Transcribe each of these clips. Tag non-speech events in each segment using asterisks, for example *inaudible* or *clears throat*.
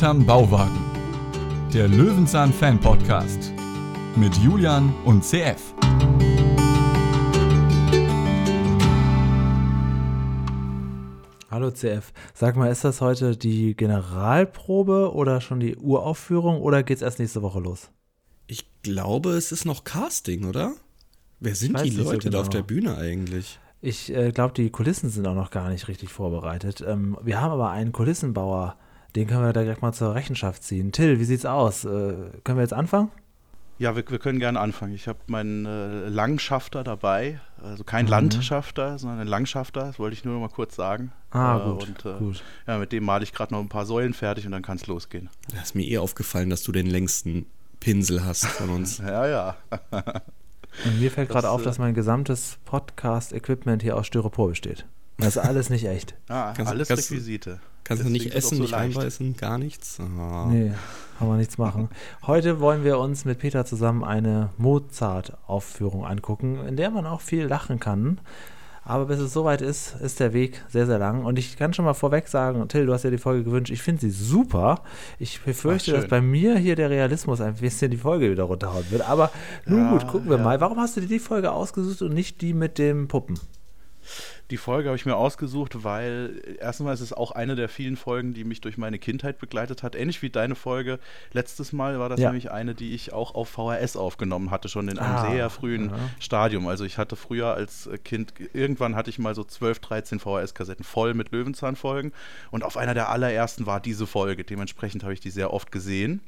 hinterm Bauwagen. Der Löwenzahn Fan Podcast mit Julian und CF. Hallo CF, sag mal, ist das heute die Generalprobe oder schon die Uraufführung oder geht's erst nächste Woche los? Ich glaube, es ist noch Casting, oder? Wer sind die nicht so Leute da auf genau. der Bühne eigentlich? Ich äh, glaube, die Kulissen sind auch noch gar nicht richtig vorbereitet. Ähm, wir haben aber einen Kulissenbauer, den können wir da direkt mal zur Rechenschaft ziehen. Till, wie sieht's aus? Äh, können wir jetzt anfangen? Ja, wir, wir können gerne anfangen. Ich habe meinen äh, Langschafter dabei, also kein Mhm. Landschafter, sondern ein Langschafter, das wollte ich nur noch mal kurz sagen. Ah, Äh, gut, Und, äh, gut. Ja, mit dem male ich gerade noch ein paar Säulen fertig und dann kann es losgehen. Da ist mir eh aufgefallen, dass du den längsten Pinsel hast von uns. *laughs* Ja, ja. Und mir fällt gerade auf, äh, dass mein gesamtes Podcast-Equipment hier aus Styropor besteht. Das ist alles nicht echt. Ah, Kannst- alles kannst- Requisite. Kannst du nicht essen, auch nicht so leicht. reinbeißen, gar nichts? Ah. Nee, kann man nichts machen. Heute wollen wir uns mit Peter zusammen eine Mozart-Aufführung angucken, in der man auch viel lachen kann. Aber bis es soweit ist, ist der Weg sehr, sehr lang. Und ich kann schon mal vorweg sagen, Till, du hast ja die Folge gewünscht. Ich finde sie super. Ich befürchte, dass bei mir hier der Realismus ein bisschen die Folge wieder runterhauen wird. Aber nun Ja, gut, gucken wir ja. mal. Warum hast du dir die Folge ausgesucht und nicht die mit dem Puppen? Die Folge habe ich mir ausgesucht, weil äh, erstmal ist es auch eine der vielen Folgen, die mich durch meine Kindheit begleitet hat. Ähnlich wie deine Folge. Letztes Mal war das Ja. nämlich eine, die ich auch auf VHS aufgenommen hatte, schon in einem Ah, sehr frühen ja. Stadium. Also ich hatte früher als Kind, irgendwann hatte ich mal so 12, 13 VHS-Kassetten voll mit Löwenzahn-Folgen. Und auf einer der allerersten war diese Folge. Dementsprechend habe ich die sehr oft gesehen.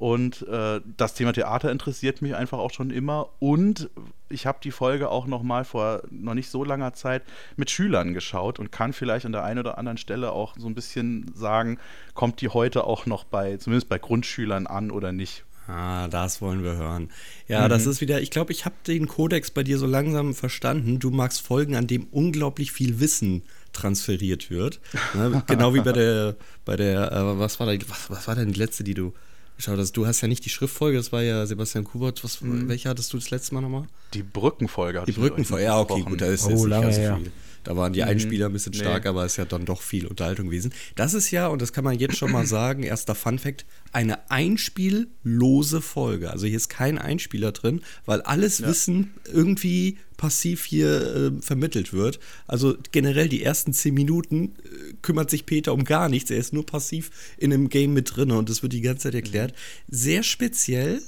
Und äh, das Thema Theater interessiert mich einfach auch schon immer. Und ich habe die Folge auch noch mal vor noch nicht so langer Zeit mit Schülern geschaut und kann vielleicht an der einen oder anderen Stelle auch so ein bisschen sagen, kommt die heute auch noch bei, zumindest bei Grundschülern an oder nicht. Ah, das wollen wir hören. Ja, das ist wieder, ich glaube, ich habe den Kodex bei dir so langsam verstanden. Du magst Folgen, an dem unglaublich viel Wissen transferiert wird. Ne? *laughs* Genau wie bei der, bei der, äh, was war da, was, was war denn die letzte, die du geschaut hast? Du hast ja nicht die Schriftfolge, das war ja Sebastian Kubert. Was, Welche hattest du das letzte Mal nochmal? Die Brückenfolge. Die Brückenfolge, ja, okay, gut, da ist Oh, jetzt nicht lange ganz so her. viel. Da waren die Einspieler ein bisschen Nee. stark, aber es ist ja dann doch viel Unterhaltung gewesen. Das ist ja, und das kann man jetzt schon mal *clears throat* sagen, erster Fun-Fact, eine einspiellose Folge. Also hier ist kein Einspieler drin, weil alles Wissen irgendwie passiv hier äh, vermittelt wird. Also generell die ersten zehn Minuten äh, kümmert sich Peter um gar nichts. Er ist nur passiv in einem Game mit drin und das wird die ganze Zeit erklärt. Sehr speziell.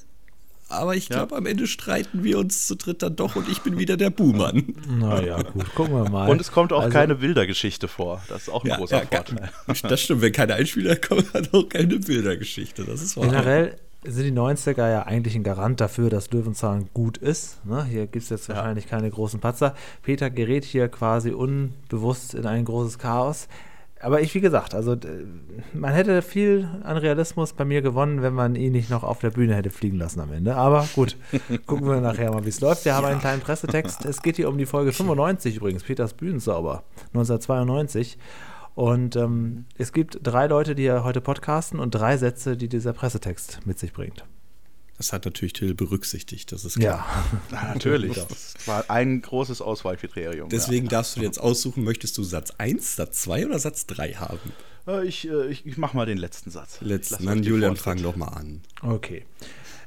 Aber ich Ja. glaube, am Ende streiten wir uns zu dritt dann doch und ich bin wieder der Buhmann. Naja, gut, gucken wir mal. Und es kommt auch Also- keine Bildergeschichte vor. Das ist auch ein großer gar- Vorteil. *laughs* Das stimmt, wenn keine Einspieler kommen, hat auch keine Bildergeschichte. Das ist wahr. Generell sind die 90er ja eigentlich ein Garant dafür, dass Löwenzahn gut ist. Ne? Hier gibt es jetzt wahrscheinlich keine großen Patzer. Peter gerät hier quasi unbewusst in ein großes Chaos. Aber ich, wie gesagt, also man hätte viel an Realismus bei mir gewonnen, wenn man ihn nicht noch auf der Bühne hätte fliegen lassen am Ende. Aber gut, *laughs* gucken wir nachher mal, wie es läuft. Wir haben einen kleinen Pressetext. Es geht hier um die Folge 95 übrigens, Peters Bühnensauber, 1992. Und ähm, es gibt drei Leute, die ja heute podcasten und drei Sätze, die dieser Pressetext mit sich bringt. Das hat natürlich Till berücksichtigt, das ist klar. *laughs* Ja, Ja, natürlich. Das war ein großes Auswahlkriterium. Deswegen darfst du dir jetzt aussuchen, möchtest du Satz 1, Satz 2 oder Satz 3 haben? Ja. Äh, Ich, äh, ich, ich mache mal den letzten Satz. Letzten, dann Julian, fang doch mal an. okay.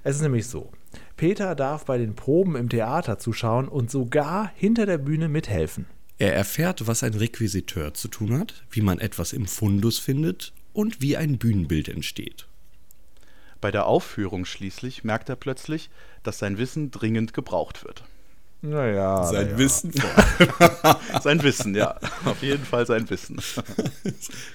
Es ist nämlich so. Peter darf bei den Proben im Theater zuschauen und sogar hinter der Bühne mithelfen. Er erfährt, was ein Requisiteur zu tun hat, wie man etwas im Fundus findet und wie ein Bühnenbild entsteht. Bei der Aufführung schließlich merkt er plötzlich, dass sein Wissen dringend gebraucht wird. Naja. Sein naja. Wissen vor. *laughs* Sein Wissen, ja. Auf jeden Fall sein Wissen. *laughs*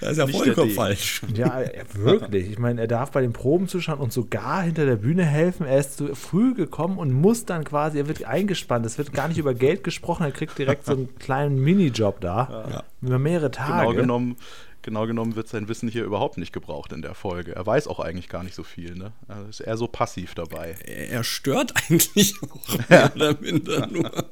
Das ist ja Nicht vollkommen falsch. Ja, ja, wirklich. Ich meine, er darf bei den Proben zuschauen und sogar hinter der Bühne helfen. Er ist zu früh gekommen und muss dann quasi, er wird eingespannt. Es wird gar nicht über Geld gesprochen, er kriegt direkt so einen kleinen Minijob da. Ja. Über mehrere Tage. Genau genommen, genau genommen wird sein Wissen hier überhaupt nicht gebraucht in der Folge. Er weiß auch eigentlich gar nicht so viel. Ne? Er ist eher so passiv dabei. Er stört *laughs* eigentlich auch mehr oder minder nur.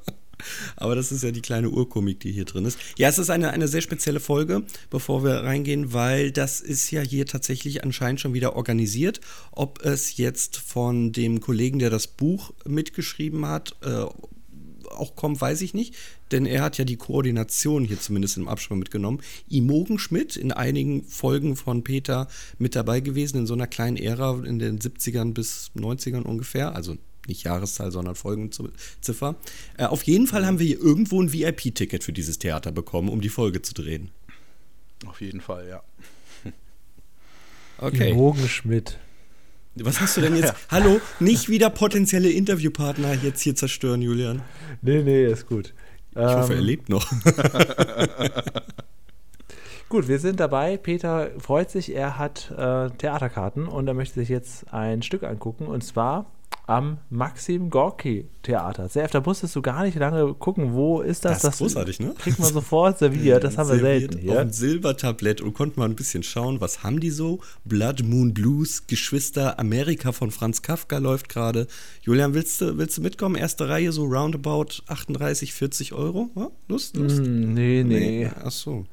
Aber das ist ja die kleine Urkomik, die hier drin ist. Ja, es ist eine, eine sehr spezielle Folge, bevor wir reingehen, weil das ist ja hier tatsächlich anscheinend schon wieder organisiert. Ob es jetzt von dem Kollegen, der das Buch mitgeschrieben hat, äh, auch kommt, weiß ich nicht, denn er hat ja die Koordination hier zumindest im Abspann mitgenommen. Imogen Schmidt in einigen Folgen von Peter mit dabei gewesen, in so einer kleinen Ära in den 70ern bis 90ern ungefähr, also nicht Jahreszahl, sondern Folgenziffer. Äh, auf jeden Fall haben wir hier irgendwo ein VIP-Ticket für dieses Theater bekommen, um die Folge zu drehen. Auf jeden Fall, ja. Okay. Imogen Schmidt. Was hast du denn jetzt? *laughs* Hallo, nicht wieder potenzielle Interviewpartner jetzt hier zerstören, Julian. Nee, nee, ist gut. Ich ähm, hoffe, er ähm, lebt noch. *laughs* gut, wir sind dabei. Peter freut sich, er hat äh, Theaterkarten und er möchte sich jetzt ein Stück angucken und zwar am Maxim Gorki Theater. Sehr da musstest du gar nicht lange gucken, wo ist das? Das ist großartig, ne? Kriegt man sofort serviert, das haben wir selten hier. Auf ein Silbertablett und konnten mal ein bisschen schauen, was haben die so? Blood Moon Blues, Geschwister, Amerika von Franz Kafka läuft gerade. Julian, willst du, willst du mitkommen? Erste Reihe, so roundabout 38, 40 Euro? Ja? Lust, Lust? Mm, nee, nee, nee. Ach so.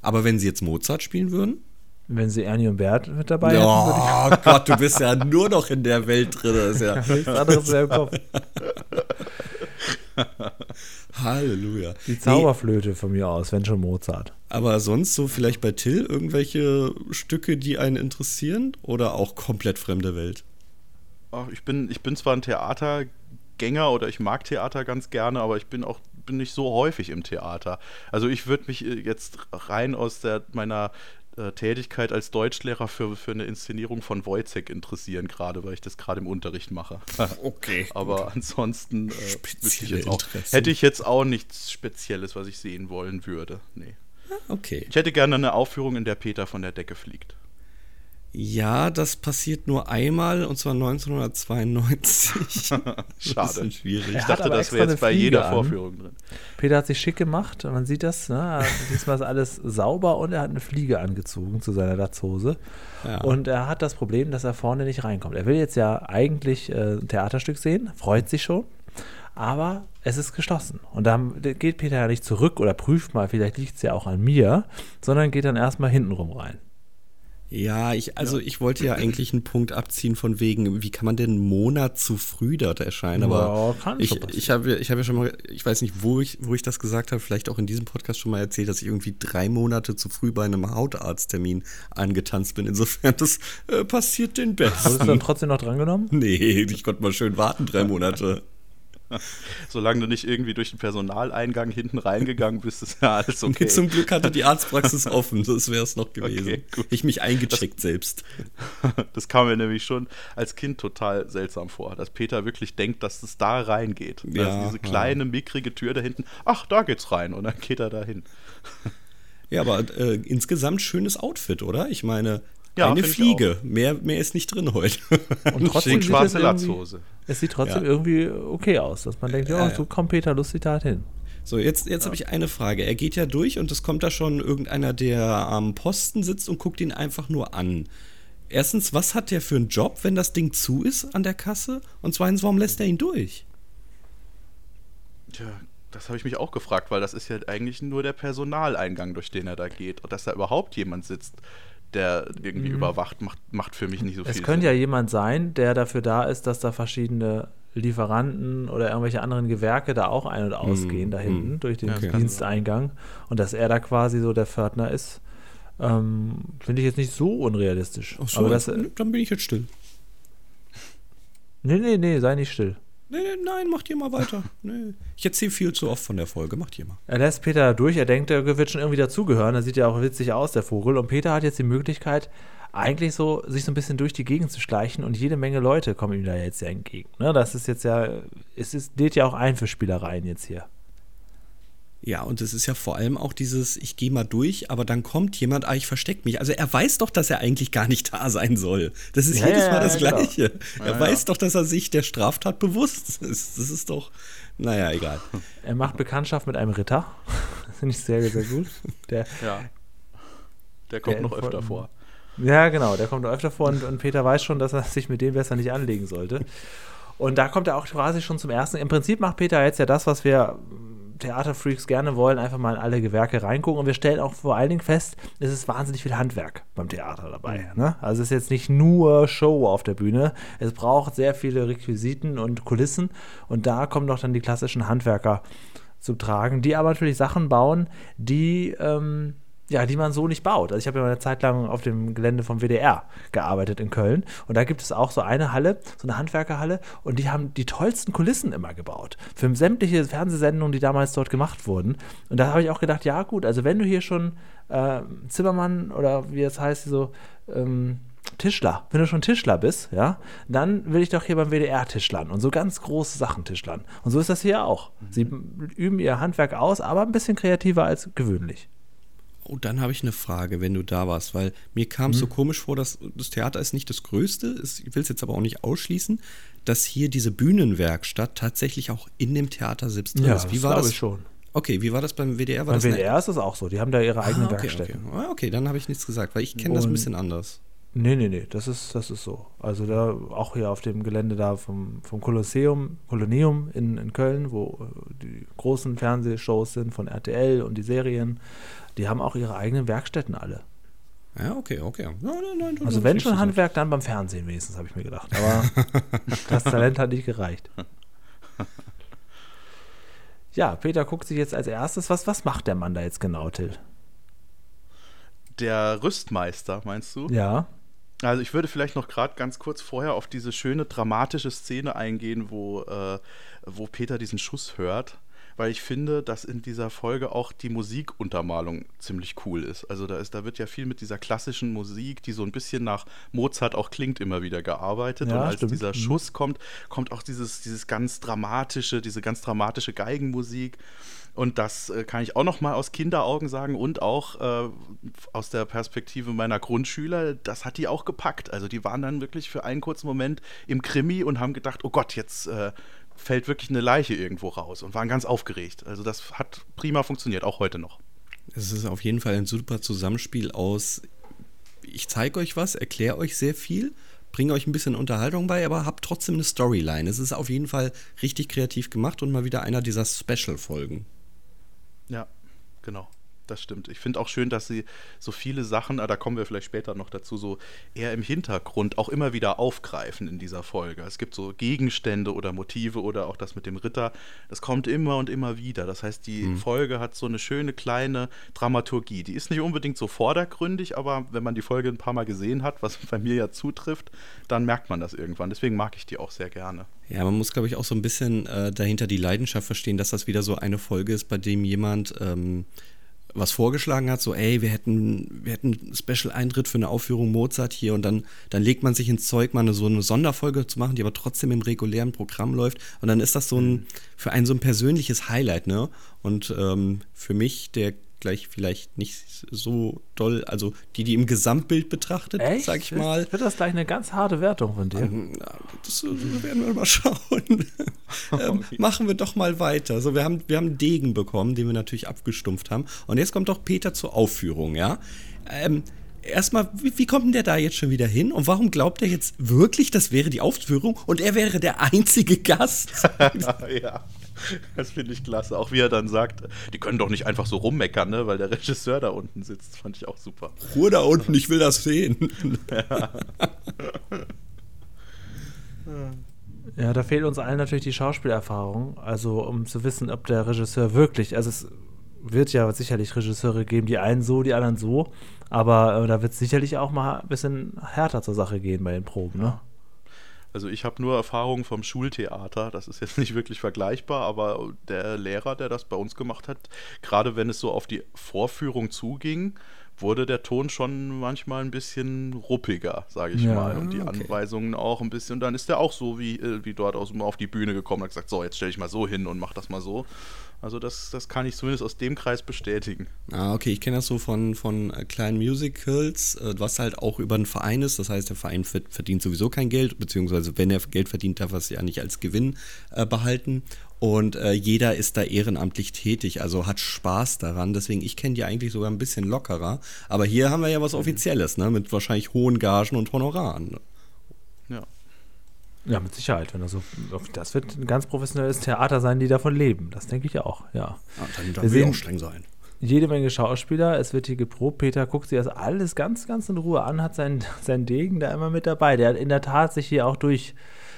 Aber wenn sie jetzt Mozart spielen würden? Wenn sie Ernie und Bert mit dabei oh, hätten. Oh Gott, du bist ja nur noch in der Welt drin. Das ist ja *laughs* nichts anderes mehr im Kopf. *laughs* Halleluja. Die Zauberflöte nee. von mir aus, wenn schon Mozart. Aber sonst so vielleicht bei Till irgendwelche Stücke, die einen interessieren oder auch komplett fremde Welt? Ach, ich, bin, ich bin zwar ein Theatergänger oder ich mag Theater ganz gerne, aber ich bin auch bin nicht so häufig im Theater. Also ich würde mich äh, jetzt rein aus der, meiner äh, Tätigkeit als Deutschlehrer für, für eine Inszenierung von Wojciech interessieren, gerade weil ich das gerade im Unterricht mache. *laughs* Okay. *laughs* Aber gut. ansonsten äh, auch, hätte ich jetzt auch nichts Spezielles, was ich sehen wollen würde. Nee. Okay. Ich hätte gerne eine Aufführung, in der Peter von der Decke fliegt. Ja, das passiert nur einmal und zwar 1992. *laughs* Schade. schwierig. Ich dachte, das wäre jetzt bei jeder an. Vorführung drin. Peter hat sich schick gemacht, man sieht das. Ne? *laughs* Diesmal ist alles sauber und er hat eine Fliege angezogen zu seiner Latzhose. Ja. Und er hat das Problem, dass er vorne nicht reinkommt. Er will jetzt ja eigentlich äh, ein Theaterstück sehen, freut sich schon. Aber es ist geschlossen. Und dann geht Peter ja nicht zurück oder prüft mal, vielleicht liegt es ja auch an mir, sondern geht dann erstmal hintenrum rein. Ja, ich, also ja. ich wollte ja eigentlich einen Punkt abziehen von wegen, wie kann man denn einen Monat zu früh dort erscheinen? Aber ja, ich, ich habe ich hab ja schon mal, ich weiß nicht, wo ich, wo ich das gesagt habe, vielleicht auch in diesem Podcast schon mal erzählt, dass ich irgendwie drei Monate zu früh bei einem Hautarzttermin angetanzt bin. Insofern, das äh, passiert den Besten. Hast du dann trotzdem noch drangenommen? *laughs* Nee, ich konnte mal schön warten, drei Monate. *laughs* Solange du nicht irgendwie durch den Personaleingang hinten reingegangen bist, ist ja alles okay. Zum Glück hatte die *laughs* Arztpraxis offen, das wäre es noch gewesen. Okay, ich mich eingecheckt das, selbst. *laughs* Das kam mir nämlich schon als Kind total seltsam vor, dass Peter wirklich denkt, dass es da reingeht. Ja, also diese kleine, ja. mickrige Tür da hinten, ach, da geht's rein und dann geht er da hin. Ja, aber äh, insgesamt schönes Outfit, oder? Ich meine, ja, eine Fliege. Mehr, mehr ist nicht drin heute. Und *laughs* trotzdem schwarze Latzhose. Es sieht trotzdem ja. irgendwie okay aus, dass man denkt, ja, so kommt Peter lustig da hin. So, jetzt, jetzt ja. habe ich eine Frage. Er geht ja durch und es kommt da schon irgendeiner, der am Posten sitzt und guckt ihn einfach nur an. Erstens, was hat der für einen Job, wenn das Ding zu ist an der Kasse? Und zweitens, warum lässt er ihn durch? Tja, das habe ich mich auch gefragt, weil das ist ja eigentlich nur der Personaleingang, durch den er da geht. Und dass da überhaupt jemand sitzt, der irgendwie mhm. überwacht, macht, macht für mich nicht so es viel. Es könnte Sinn. ja jemand sein, der dafür da ist, dass da verschiedene Lieferanten oder irgendwelche anderen Gewerke da auch ein- und ausgehen, mhm. da hinten mhm. durch den ja, Diensteingang. Und dass er da quasi so der Pförtner ist, ähm, finde ich jetzt nicht so unrealistisch. Ach so, Aber das, dann bin ich jetzt still. Nee, nee, nee, sei nicht still. Nee, nein, macht ihr mal weiter. *laughs* Nee. Ich erzähle viel zu oft von der Folge, macht ihr mal. Er lässt Peter durch, er denkt, er wird schon irgendwie dazugehören. Er sieht ja auch witzig aus, der Vogel. Und Peter hat jetzt die Möglichkeit, eigentlich so sich so ein bisschen durch die Gegend zu schleichen und jede Menge Leute kommen ihm da jetzt ja entgegen. Ne, das ist jetzt ja, es ist, lädt ja auch ein für Spielereien jetzt hier. Ja, und es ist ja vor allem auch dieses, ich gehe mal durch, aber dann kommt jemand, ah, ich verstecke mich. Also er weiß doch, dass er eigentlich gar nicht *laughs* da sein soll. Das ist ja, jedes Mal das ja, Gleiche. Ja, er weiß doch, dass er sich der Straftat bewusst *laughs* ist. Das ist doch, naja, egal. *laughs* Er macht Bekanntschaft mit einem Ritter. Das finde ich sehr, sehr gut. Der, ja. Der kommt der noch öfter vor. Ja, genau, der kommt noch öfter vor und, und Peter weiß schon, dass er sich mit dem besser nicht anlegen sollte. Und da kommt er auch quasi schon zum ersten. Im Prinzip macht Peter jetzt ja das, was wir Theaterfreaks gerne wollen, einfach mal in alle Gewerke reingucken. Und wir stellen auch vor allen Dingen fest, es ist wahnsinnig viel Handwerk beim Theater dabei. Ne? Also es ist jetzt nicht nur Show auf der Bühne. Es braucht sehr viele Requisiten und Kulissen. Und da kommen doch dann die klassischen Handwerker zu tragen, die aber natürlich Sachen bauen, die ähm, ja, die man so nicht baut. Also ich habe ja mal eine Zeit lang auf dem Gelände vom WDR gearbeitet in Köln und da gibt es auch so eine Halle, so eine Handwerkerhalle und die haben die tollsten Kulissen immer gebaut für sämtliche Fernsehsendungen, die damals dort gemacht wurden. Und da habe ich auch gedacht, ja gut, also wenn du hier schon äh, Zimmermann oder wie es heißt, so ähm, Tischler, wenn du schon Tischler bist, ja, dann will ich doch hier beim WDR Tischlern und so ganz große Sachen Tischlern. Und so ist das hier auch. Sie üben ihr Handwerk aus, aber ein bisschen kreativer als gewöhnlich. Oh, dann habe ich eine Frage, wenn du da warst, weil mir kam es Mhm. so komisch vor, dass das Theater ist nicht das Größte, ist, ich will es jetzt aber auch nicht ausschließen, dass hier diese Bühnenwerkstatt tatsächlich auch in dem Theater selbst drin ist. Wie war glaube das? ich schon. Okay, wie war das beim WDR? War Beim das eine- WDR ist es auch so. Die haben da ihre eigenen ah, okay, Werkstätten. Okay. Ah, okay, dann habe ich nichts gesagt, weil ich kenne das ein bisschen anders. Nee, nee, nee, das ist, das ist so. Also da auch hier auf dem Gelände da vom, vom Kolosseum, Koloneum in, in Köln, wo äh, die großen Fernsehshows sind von RTL und die Serien, die haben auch ihre eigenen Werkstätten alle. Ja, okay, okay. Nein, nein, nein, Also wenn schon Handwerk, dann beim Fernsehen wenigstens, habe ich mir gedacht. Aber *laughs* das Talent hat nicht gereicht. Ja, Peter guckt sich jetzt als erstes, was, was macht der Mann da jetzt genau, Till? Der Rüstmeister, meinst du? Ja, Also ich würde vielleicht noch gerade ganz kurz vorher auf diese schöne dramatische Szene eingehen, wo, äh, wo Peter diesen Schuss hört, weil ich finde, dass in dieser Folge auch die Musikuntermalung ziemlich cool ist. Also da, ist, da wird ja viel mit dieser klassischen Musik, die so ein bisschen nach Mozart auch klingt, immer wieder gearbeitet. Ja, Und als stimmt. dieser Mhm. Schuss kommt, kommt auch dieses, dieses ganz dramatische, diese ganz dramatische Geigenmusik. Und das äh, kann ich auch noch mal aus Kinderaugen sagen und auch äh, aus der Perspektive meiner Grundschüler, das hat die auch gepackt. Also die waren dann wirklich für einen kurzen Moment im Krimi und haben gedacht, oh Gott, jetzt äh, fällt wirklich eine Leiche irgendwo raus und waren ganz aufgeregt. Also das hat prima funktioniert, auch heute noch. Es ist auf jeden Fall ein super Zusammenspiel aus, ich zeige euch was, erkläre euch sehr viel, bringe euch ein bisschen Unterhaltung bei, aber habt trotzdem eine Storyline. Es ist auf jeden Fall richtig kreativ gemacht und mal wieder einer dieser Special-Folgen. Ja, genau. Das stimmt. Ich finde auch schön, dass sie so viele Sachen, ah, da kommen wir vielleicht später noch dazu, so eher im Hintergrund auch immer wieder aufgreifen in dieser Folge. Es gibt so Gegenstände oder Motive oder auch das mit dem Ritter. Das kommt immer und immer wieder. Das heißt, die Folge hat so eine schöne kleine Dramaturgie. Die ist nicht unbedingt so vordergründig, aber wenn man die Folge ein paar Mal gesehen hat, was *laughs* bei mir ja zutrifft, dann merkt man das irgendwann. Deswegen mag ich die auch sehr gerne. Ja, man muss, glaube ich, auch so ein bisschen äh, dahinter die Leidenschaft verstehen, dass das wieder so eine Folge ist, bei dem jemand ähm, was vorgeschlagen hat, so, ey, wir hätten, wir hätten Special-Eintritt für eine Aufführung Mozart hier und dann, dann legt man sich ins Zeug, mal eine, so eine Sonderfolge zu machen, die aber trotzdem im regulären Programm läuft und dann ist das so ein, für einen so ein persönliches Highlight, ne? Und ähm, für mich, der gleich vielleicht nicht so doll, also die, die im Gesamtbild betrachtet, echt? sag ich mal, Wird das gleich eine ganz harte Wertung von dir? ähm, das werden wir mal *laughs* schauen. *laughs* ähm, machen wir doch mal weiter. So, wir haben, wir haben einen Degen bekommen, den wir natürlich abgestumpft haben. Und jetzt kommt doch Peter zur Aufführung, ja? Ähm, erstmal, wie, wie kommt denn der da jetzt schon wieder hin? Und warum glaubt er jetzt wirklich, das wäre die Aufführung und er wäre der einzige Gast? *laughs* ja, *laughs* das finde ich klasse. Auch wie er dann sagt, die können doch nicht einfach so rummeckern, ne? weil der Regisseur da unten sitzt. Fand ich auch super. Ruhe da unten, ich will das sehen. *laughs* Ja, da fehlt uns allen natürlich die Schauspielerfahrung. Also, um zu wissen, ob der Regisseur wirklich, also es wird ja sicherlich Regisseure geben, die einen so, die anderen so, aber äh, da wird es sicherlich auch mal ein bisschen härter zur Sache gehen bei den Proben, ne? Also ich habe nur Erfahrungen vom Schultheater. Das ist jetzt *laughs* nicht wirklich vergleichbar, aber der Lehrer, der das bei uns gemacht hat, gerade wenn es so auf die Vorführung zuging, wurde der Ton schon manchmal ein bisschen ruppiger, sage ich Ja, mal. Und die okay. Anweisungen auch ein bisschen. Und dann ist der auch so wie, äh, wie dort aus, auf die Bühne gekommen und hat gesagt, so, jetzt stelle ich mal so hin und mach das mal so. Also das, das kann ich zumindest aus dem Kreis bestätigen. Ah, okay, ich kenne das so von, von äh, kleinen Musicals, äh, was halt auch über einen Verein ist. Das heißt, der Verein ver- verdient sowieso kein Geld, beziehungsweise wenn er Geld verdient, darf er es ja nicht als Gewinn äh, behalten. Und äh, jeder ist da ehrenamtlich tätig, also hat Spaß daran. Deswegen, ich kenne die eigentlich sogar ein bisschen lockerer. Aber hier haben wir ja was Offizielles, ne? Mit wahrscheinlich hohen Gagen und Honoraren. Ja. Ja, mit Sicherheit. Wenn das, so, das wird ein ganz professionelles Theater sein, die davon leben. Das denke ich auch, ja. ja dann, dann wir will auch streng sein. Jede Menge Schauspieler, es wird hier geprobt. Peter guckt sich das alles ganz, ganz in Ruhe an, hat seinen, seinen Degen da immer mit dabei. Der hat in der Tat sich hier auch durch.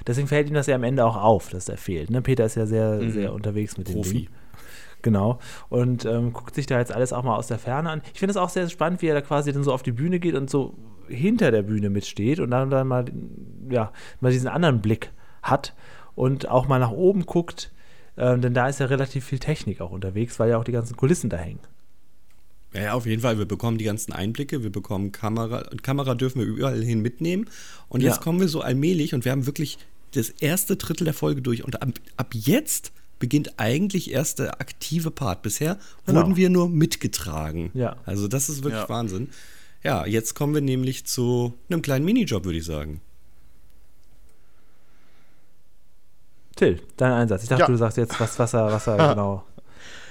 Deswegen fällt ihm das ja am Ende auch auf, dass er fehlt. Ne? Peter ist ja sehr, mhm. sehr unterwegs mit Profi. dem Ding. Genau. Und ähm, guckt sich da jetzt alles auch mal aus der Ferne an. Ich finde es auch sehr spannend, wie er da quasi dann so auf die Bühne geht und so hinter der Bühne mitsteht und dann, dann mal, ja, mal diesen anderen Blick hat und auch mal nach oben guckt. Ähm, denn da ist ja relativ viel Technik auch unterwegs, weil ja auch die ganzen Kulissen da hängen. Ja, auf jeden Fall. Wir bekommen die ganzen Einblicke, wir bekommen Kamera. Kamera dürfen wir überall hin mitnehmen. Und jetzt ja. kommen wir so allmählich und wir haben wirklich das erste Drittel der Folge durch. Und ab, ab jetzt beginnt eigentlich erst der aktive Part. Bisher genau. wurden wir nur mitgetragen. Ja. Also das ist wirklich ja. Wahnsinn. Ja, jetzt kommen wir nämlich zu einem kleinen Minijob, würde ich sagen. Till, dein Einsatz. Ich dachte, ja. du sagst jetzt, was, was er, was er *laughs* genau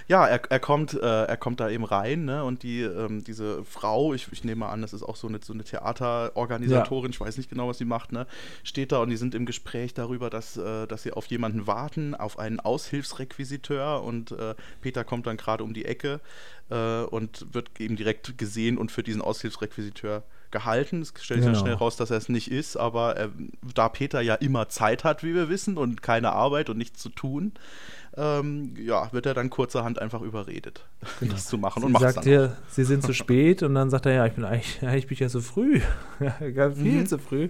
ja, er, er, kommt, äh, er kommt da eben rein, ne? Und die, ähm, diese Frau, ich, ich nehme an, das ist auch so eine, so eine Theaterorganisatorin, ja. ich weiß nicht genau, was sie macht, ne? Steht da und die sind im Gespräch darüber, dass, äh, dass sie auf jemanden warten, auf einen Aushilfsrequisiteur und äh, Peter kommt dann gerade um die Ecke äh, und wird eben direkt gesehen und für diesen Aushilfsrequisiteur gehalten. Es stellt sich genau. dann schnell raus, dass er es nicht ist, aber äh, da Peter ja immer Zeit hat, wie wir wissen, und keine Arbeit und nichts zu tun, ähm, ja, wird er dann kurzerhand einfach überredet, *laughs* genau. das zu machen sie und macht sagt ihr, sie sind zu *laughs* spät und dann sagt er, ja, ich bin eigentlich, eigentlich bin ich ja so früh, *laughs* viel mhm. zu früh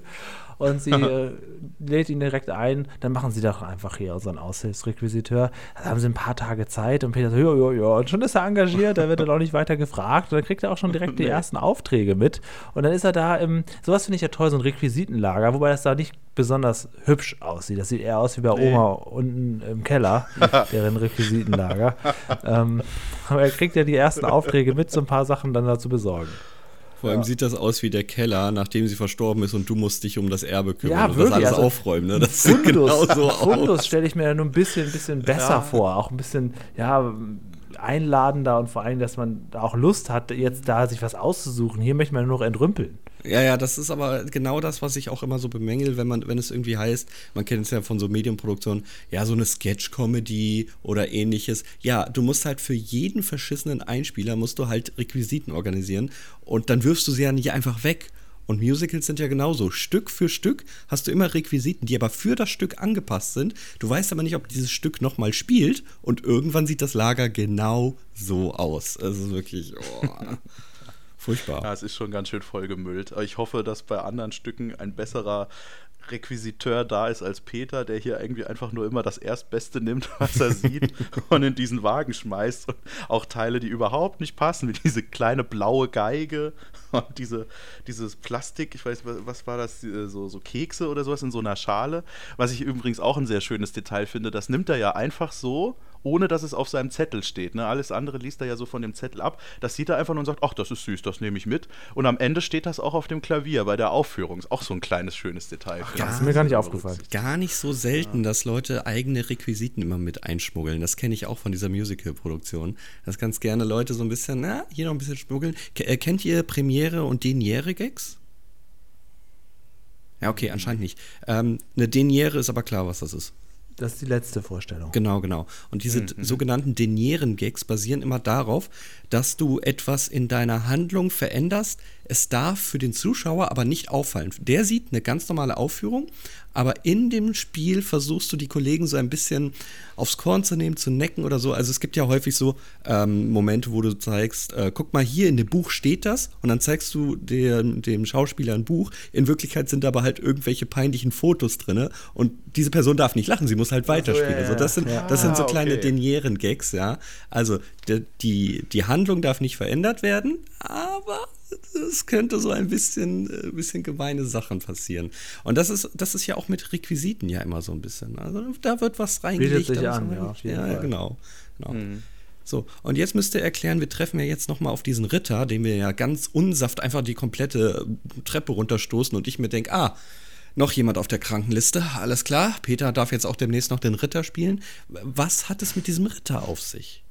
und sie *laughs* äh, lädt ihn direkt ein, dann machen sie doch einfach hier unseren Aushilfsrequisiteur. Da haben sie ein paar Tage Zeit und Peter sagt, ja, ja, ja, und schon ist er engagiert, da wird er auch nicht weiter gefragt und dann kriegt er auch schon direkt die ersten Aufträge mit und dann ist er da im, sowas finde ich ja toll, so ein Requisitenlager, wobei das da nicht besonders hübsch aussieht. Das sieht eher aus wie bei nee. Oma unten im Keller, *laughs* deren Requisitenlager. ähm, aber er kriegt ja die ersten Aufträge mit, so ein paar Sachen dann da zu besorgen. Vor allem ja. sieht das aus wie der Keller, nachdem sie verstorben ist und du musst dich um das Erbe kümmern ja, und wirklich, das alles also aufräumen. Ne? Das Fundus, sieht genau so Fundus stelle ich mir nur ein bisschen, bisschen besser ja. vor. Auch ein bisschen, ja, einladender und vor allem, dass man auch Lust hat, jetzt da sich was auszusuchen. Hier möchte man nur noch entrümpeln. Ja, ja, das ist aber genau das, was ich auch immer so bemängel, wenn man, wenn es irgendwie heißt, man kennt es ja von so Medienproduktionen, ja, so eine Sketch-Comedy oder ähnliches. Ja, du musst halt für jeden verschissenen Einspieler musst du halt Requisiten organisieren und dann wirfst du sie ja nicht einfach weg. Und Musicals sind ja genauso. Stück für Stück hast du immer Requisiten, die aber für das Stück angepasst sind. Du weißt aber nicht, ob dieses Stück nochmal spielt und irgendwann sieht das Lager genau so aus. Also wirklich, oh. *laughs* Furchtbar. Ja, es ist schon ganz schön vollgemüllt. Ich hoffe, dass bei anderen Stücken ein besserer Requisiteur da ist als Peter, der hier irgendwie einfach nur immer das Erstbeste nimmt, *laughs* was er sieht *laughs* und in diesen Wagen schmeißt. Und auch Teile, die überhaupt nicht passen, wie diese kleine blaue Geige *laughs* und diese, dieses Plastik, ich weiß, was war das, so, so Kekse oder sowas in so einer Schale. Was ich übrigens auch ein sehr schönes Detail finde, das nimmt er ja einfach so ohne dass es auf seinem Zettel steht. Ne? Alles andere liest er ja so von dem Zettel ab. Das sieht er einfach nur und sagt, ach, das ist süß, das nehme ich mit. Und am Ende steht das auch auf dem Klavier bei der Aufführung. Ist auch so ein kleines, schönes Detail. Ach, das ist mir gar nicht aufgefallen. Gar nicht so selten, ja. dass Leute eigene Requisiten immer mit einschmuggeln. Das kenne ich auch von dieser Musical-Produktion. Dass ganz gerne Leute so ein bisschen, na, hier noch ein bisschen schmuggeln. Äh, kennt ihr Premiere und Deniere-Gags? Ja, okay, anscheinend nicht. Ähm, eine Deniere ist aber klar, was das ist. Das ist die letzte Vorstellung. Genau, genau. Und diese mhm. sogenannten Denieren-Gags basieren immer darauf, dass du etwas in deiner Handlung veränderst. Es darf für den Zuschauer aber nicht auffallen. Der sieht eine ganz normale Aufführung, aber in dem Spiel versuchst du die Kollegen so ein bisschen aufs Korn zu nehmen, zu necken oder so. Also es gibt ja häufig so ähm, Momente, wo du zeigst, äh, guck mal hier in dem Buch steht das und dann zeigst du dem, dem Schauspieler ein Buch. In Wirklichkeit sind aber halt irgendwelche peinlichen Fotos drin und diese Person darf nicht lachen, sie muss halt weiterspielen. Also, ja, also das sind, ja. das sind so ah, kleine okay. Denieren-Gags, ja. Also die, die, die Handlung darf nicht verändert werden, aber es könnte so ein bisschen, ein äh, bisschen gemeine Sachen passieren. Und das ist, das ist ja auch mit Requisiten ja immer so ein bisschen. Also da wird was reingelegt. Bietet sich an, ja, ja, ja, genau. genau. Mhm. So, und jetzt müsst ihr erklären, wir treffen ja jetzt nochmal auf diesen Ritter, den wir ja ganz unsaft einfach die komplette Treppe runterstoßen und ich mir denke, ah, noch jemand auf der Krankenliste, alles klar, Peter darf jetzt auch demnächst noch den Ritter spielen. Was hat es mit diesem Ritter auf sich?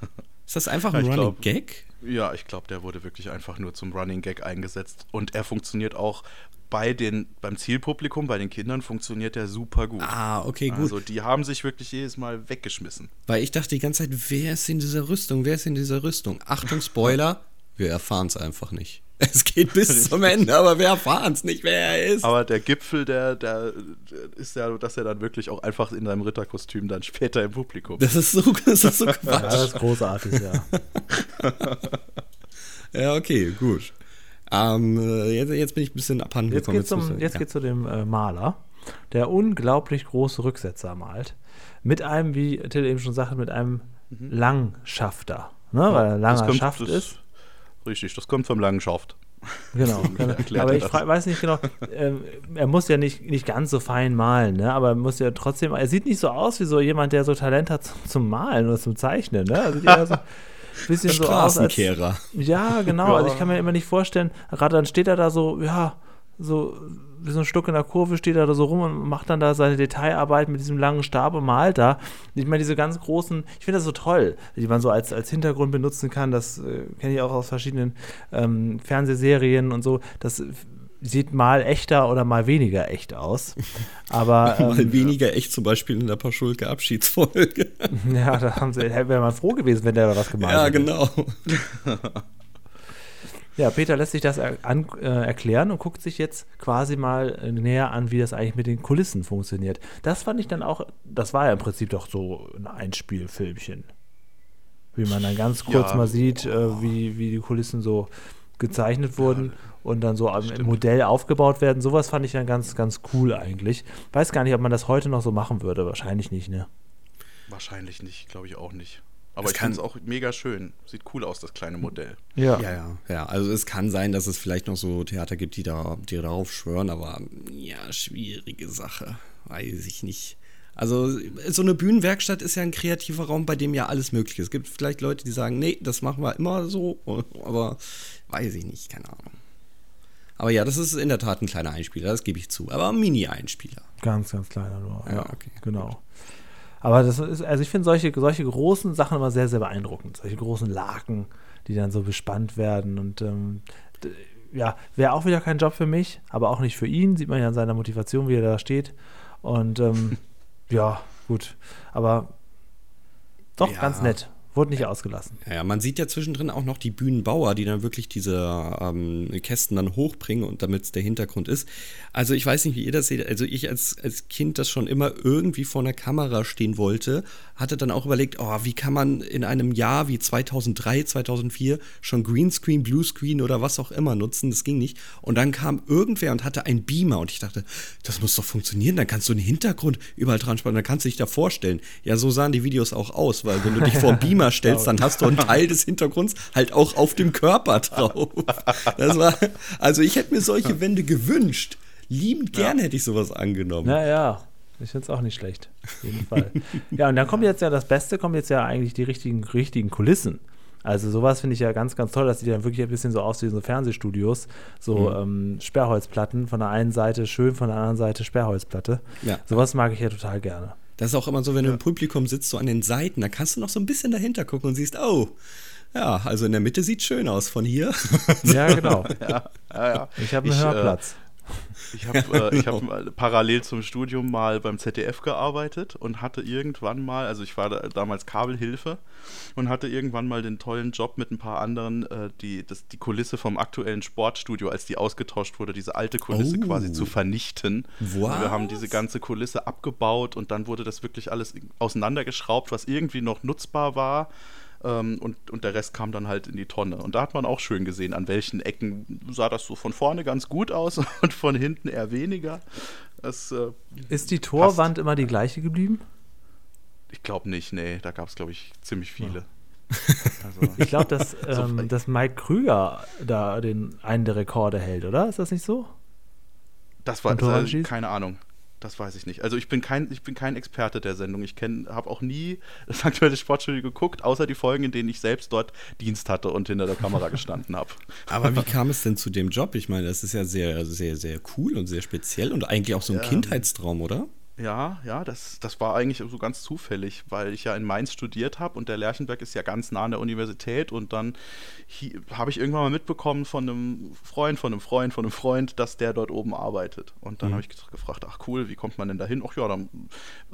*laughs* Ist das einfach ein Running glaub, Gag? Ja, ich glaube, der wurde wirklich einfach nur zum Running Gag eingesetzt. Und er funktioniert auch bei den, beim Zielpublikum, bei den Kindern funktioniert der super gut. Ah, okay, gut. Also die haben sich wirklich jedes Mal weggeschmissen. Weil ich dachte die ganze Zeit, wer ist in dieser Rüstung? Wer ist in dieser Rüstung? Achtung, Spoiler, wir erfahren es einfach nicht. *laughs* Es geht bis zum Ende, aber wir erfahren es nicht, wer er ist. Aber der Gipfel, der, der, der ist ja, dass er dann wirklich auch einfach in seinem Ritterkostüm dann später im Publikum. Das ist so, *laughs* das ist so Ja, Quatsch. das ist großartig, ja. *laughs* Ja, okay, gut. Ähm, äh, jetzt, jetzt bin ich ein bisschen abhanden Jetzt geht's, um, jetzt ja. geht's zu dem äh, Maler, der unglaublich große Rücksetzer malt. Mit einem, wie Till eben schon sagte, mit einem Langschafter. Ne? Weil er langer kommt- Schaft ist. Richtig, das kommt vom langen Schaft. Genau. *laughs* erklärt aber er ich weiß nicht genau, ähm, er muss ja nicht, nicht ganz so fein malen, ne? aber er muss ja trotzdem, er sieht nicht so aus wie so jemand, der so Talent hat zum, zum Malen oder zum Zeichnen. Ne? Er sieht eher so ein bisschen so aus, als, Straßenkehrer. Ja, genau. Ja. Also ich kann mir immer nicht vorstellen, gerade dann steht er da so, ja, so wie so ein Stück in der Kurve steht er da so rum und macht dann da seine Detailarbeit mit diesem langen Stab und malt da. Ich meine, diese ganz großen, ich finde das so toll, die man so als, als Hintergrund benutzen kann. Das äh, kenne ich auch aus verschiedenen ähm, Fernsehserien und so. Das sieht mal echter oder mal weniger echt aus. *laughs* Aber Mal ähm, weniger echt zum Beispiel in der Paschulke Abschiedsfolge. *laughs* ja, da haben sie, wäre man froh gewesen, wenn der da was gemalt ja, hätte. genau. *laughs* Ja, Peter lässt sich das er an, äh, erklären und guckt sich jetzt quasi mal äh, näher an, wie das eigentlich mit den Kulissen funktioniert. Das fand ich dann auch, das war ja im Prinzip doch so ein Einspielfilmchen. Wie man dann ganz kurz Ja. mal sieht, äh, wie, wie die Kulissen so gezeichnet wurden und dann so am- im. Modell aufgebaut werden. Sowas fand ich dann ganz, ganz cool eigentlich. Weiß gar nicht, ob man das heute noch so machen würde. Wahrscheinlich nicht, ne? Wahrscheinlich nicht, glaube ich auch nicht. Aber Das ich kann- finde es auch mega schön. Sieht cool aus, das kleine Modell. Ja, ja, ja. Also es kann sein, dass es vielleicht noch so Theater gibt, die, da, die darauf schwören, aber ja, schwierige Sache. Weiß ich nicht. Also so eine Bühnenwerkstatt ist ja ein kreativer Raum, bei dem ja alles möglich ist. Es gibt vielleicht Leute, die sagen, nee, das machen wir immer so, *laughs* aber weiß ich nicht, keine Ahnung. Aber ja, das ist in der Tat ein kleiner Einspieler, das gebe ich zu. Aber ein Mini-Einspieler. Ganz, ganz kleiner nur. Ja, okay, Genau. Aber das ist, also ich finde solche, solche großen Sachen immer sehr, sehr beeindruckend. Solche großen Laken, die dann so bespannt werden. Und ähm, ja, wäre auch wieder kein Job für mich, aber auch nicht für ihn. Sieht man ja an seiner Motivation, wie er da steht. Und ähm, *laughs* ja, gut. Aber doch, Ja. ganz nett. Wurde nicht ausgelassen. Ja, man sieht ja zwischendrin auch noch die Bühnenbauer, die dann wirklich diese ähm, Kästen dann hochbringen und damit es der Hintergrund ist. Also ich weiß nicht, wie ihr das seht. Also ich als, als Kind, das schon immer irgendwie vor einer Kamera stehen wollte, hatte dann auch überlegt, oh, wie kann man in einem Jahr wie 2003, 2004 schon Greenscreen, Bluescreen oder was auch immer nutzen. Das ging nicht. Und dann kam irgendwer und hatte einen Beamer und ich dachte, das muss doch funktionieren. Dann kannst du einen Hintergrund überall dran spannen, dann kannst du dich da vorstellen. Ja, so sahen die Videos auch aus, weil wenn du dich vor einen Beamer stellst, dann hast du einen Teil des Hintergrunds halt auch auf dem Körper drauf. Das war, also ich hätte mir solche Wände gewünscht. Liebend gern hätte ich sowas angenommen. Ja, ja. Ich finde es auch nicht schlecht. Auf jeden Fall. ja, und dann kommt jetzt ja das Beste, kommen jetzt ja eigentlich die richtigen, richtigen Kulissen. Also sowas finde ich ja ganz, ganz toll, dass die dann wirklich ein bisschen so aussehen, so Fernsehstudios, so ähm, Sperrholzplatten, von der einen Seite schön, von der anderen Seite Sperrholzplatte. Ja. Sowas mag ich ja total gerne. Das ist auch immer so, wenn du im Publikum sitzt, so an den Seiten, da kannst du noch so ein bisschen dahinter gucken und siehst, oh, ja, also in der Mitte sieht schön aus von hier. Ja, genau. *laughs* Ja, ja. Ich habe einen Ich, äh, Hörplatz. Ich habe äh, ich hab *laughs* mal parallel zum Studium mal beim ZDF gearbeitet und hatte irgendwann mal, also ich war da, damals Kabelhilfe und hatte irgendwann mal den tollen Job mit ein paar anderen, äh, die, das, die Kulisse vom aktuellen Sportstudio, als die ausgetauscht wurde, diese alte Kulisse Oh. quasi zu vernichten. Und Wir haben diese ganze Kulisse abgebaut und dann wurde das wirklich alles auseinandergeschraubt, was irgendwie noch nutzbar war. Ähm, und, und der Rest kam dann halt in die Tonne. Und da hat man auch schön gesehen, an welchen Ecken sah das so von vorne ganz gut aus *laughs* und von hinten eher weniger. Das, äh, Ist die Torwand immer die gleiche geblieben? ich glaube nicht, nee, da gab es, glaube ich, ziemlich viele. Also, Ich glaube, dass, *laughs* ähm, dass Mike Krüger da den einen der Rekorde hält, oder? Ist das nicht so? das war das, keine Ahnung. Das weiß ich nicht. Also ich bin kein, ich bin kein Experte der Sendung. Ich habe auch nie das aktuelle Sportstudio geguckt, außer die Folgen, in denen ich selbst dort Dienst hatte und hinter der Kamera gestanden habe. *laughs* Aber wie kam es denn zu dem Job? Ich meine, das ist ja sehr, sehr, sehr cool und sehr speziell und eigentlich auch so ein Kindheitstraum, oder? Ja, ja, das, das war eigentlich so ganz zufällig, weil ich ja in Mainz studiert habe und der Lerchenberg ist ja ganz nah an der Universität und dann habe ich irgendwann mal mitbekommen von einem Freund, von einem Freund, von einem Freund, dass der dort oben arbeitet. Und dann mhm. habe ich gefragt, ach cool, wie kommt man denn da hin? Ach ja, dann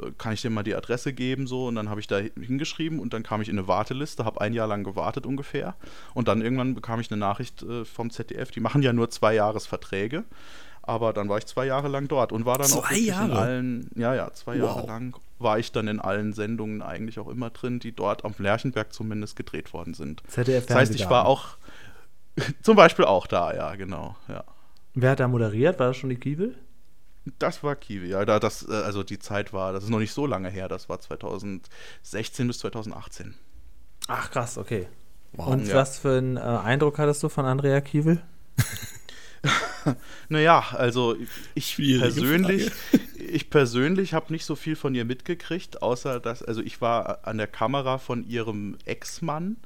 äh, kann ich dir mal die Adresse geben so und dann habe ich da hingeschrieben und dann kam ich in eine Warteliste, habe ein Jahr lang gewartet ungefähr und dann irgendwann bekam ich eine Nachricht äh, vom ZDF, die machen ja nur zwei Jahresverträge aber dann war ich zwei Jahre lang dort und war dann zwei auch Jahre? in allen, ja, ja, zwei wow. Jahre lang war ich dann in allen Sendungen eigentlich auch immer drin, die dort am Lerchenberg zumindest gedreht worden sind. ZDF das heißt, ich war auch *laughs* zum Beispiel auch da, ja, genau, ja. Wer hat da moderiert? War das schon die Kiewel? Das war Kiwi, ja. Da, das, äh, also die Zeit war, das ist noch nicht so lange her, das war 2016 bis 2018. Ach krass, okay. Wow. Und ja. was für einen äh, Eindruck hattest du von Andrea Kiewel? *laughs* *laughs* naja, also ich persönlich, *laughs* ich persönlich habe nicht so viel von ihr mitgekriegt, außer dass, also ich war an der Kamera von ihrem Ex-Mann.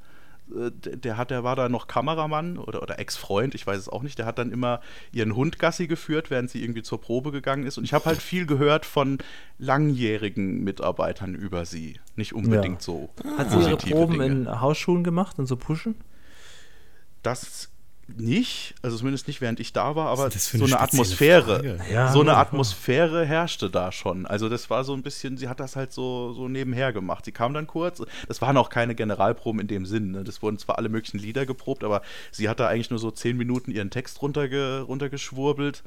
Äh, der, hat, der war da noch Kameramann oder, oder Ex-Freund, ich weiß es auch nicht. Der hat dann immer ihren Hund Gassi geführt, während sie irgendwie zur Probe gegangen ist. Und ich habe halt viel gehört von langjährigen Mitarbeitern über sie. Nicht unbedingt ja. so. Hat sie ihre Proben Dinge. in Hausschuhen gemacht und so pushen? Das nicht, also zumindest nicht während ich da war, aber so eine, eine Atmosphäre, ja, so eine Atmosphäre herrschte da schon. Also das war so ein bisschen, sie hat das halt so, so nebenher gemacht. Sie kam dann kurz, das waren auch keine Generalproben in dem Sinn, ne? das wurden zwar alle möglichen Lieder geprobt, aber sie hat da eigentlich nur so zehn Minuten ihren Text runterge, runtergeschwurbelt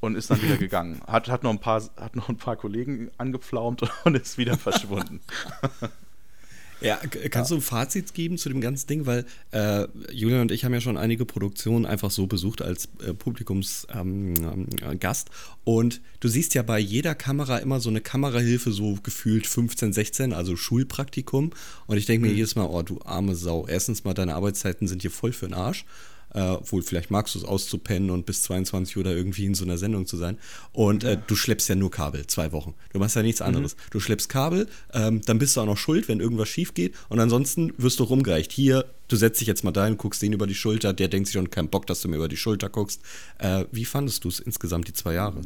und ist dann wieder *laughs* gegangen. Hat, hat, noch ein paar, hat noch ein paar Kollegen angepflaumt *laughs* und ist wieder verschwunden. *laughs* Ja, kannst ja. du ein Fazit geben zu dem ganzen Ding? Weil äh, Julian und ich haben ja schon einige Produktionen einfach so besucht als äh, Publikumsgast. Ähm, äh, und du siehst ja bei jeder Kamera immer so eine Kamerahilfe, so gefühlt 15, 16, also Schulpraktikum. Und ich denke mir mhm. jedes Mal, oh du arme Sau. Erstens mal, deine Arbeitszeiten sind hier voll für den Arsch. Äh, obwohl, vielleicht magst du es auszupennen und bis 22 Uhr da irgendwie in so einer Sendung zu sein. Und äh, du schleppst ja nur Kabel, zwei Wochen. Du machst ja nichts mhm. anderes. Mhm. Du schleppst Kabel, ähm, dann bist du auch noch schuld, wenn irgendwas schief geht. Und ansonsten wirst du rumgereicht. Hier, du setzt dich jetzt mal dahin, guckst den über die Schulter. Der denkt sich schon keinen Bock, dass du mir über die Schulter guckst. Äh, wie fandest du es insgesamt die zwei Jahre?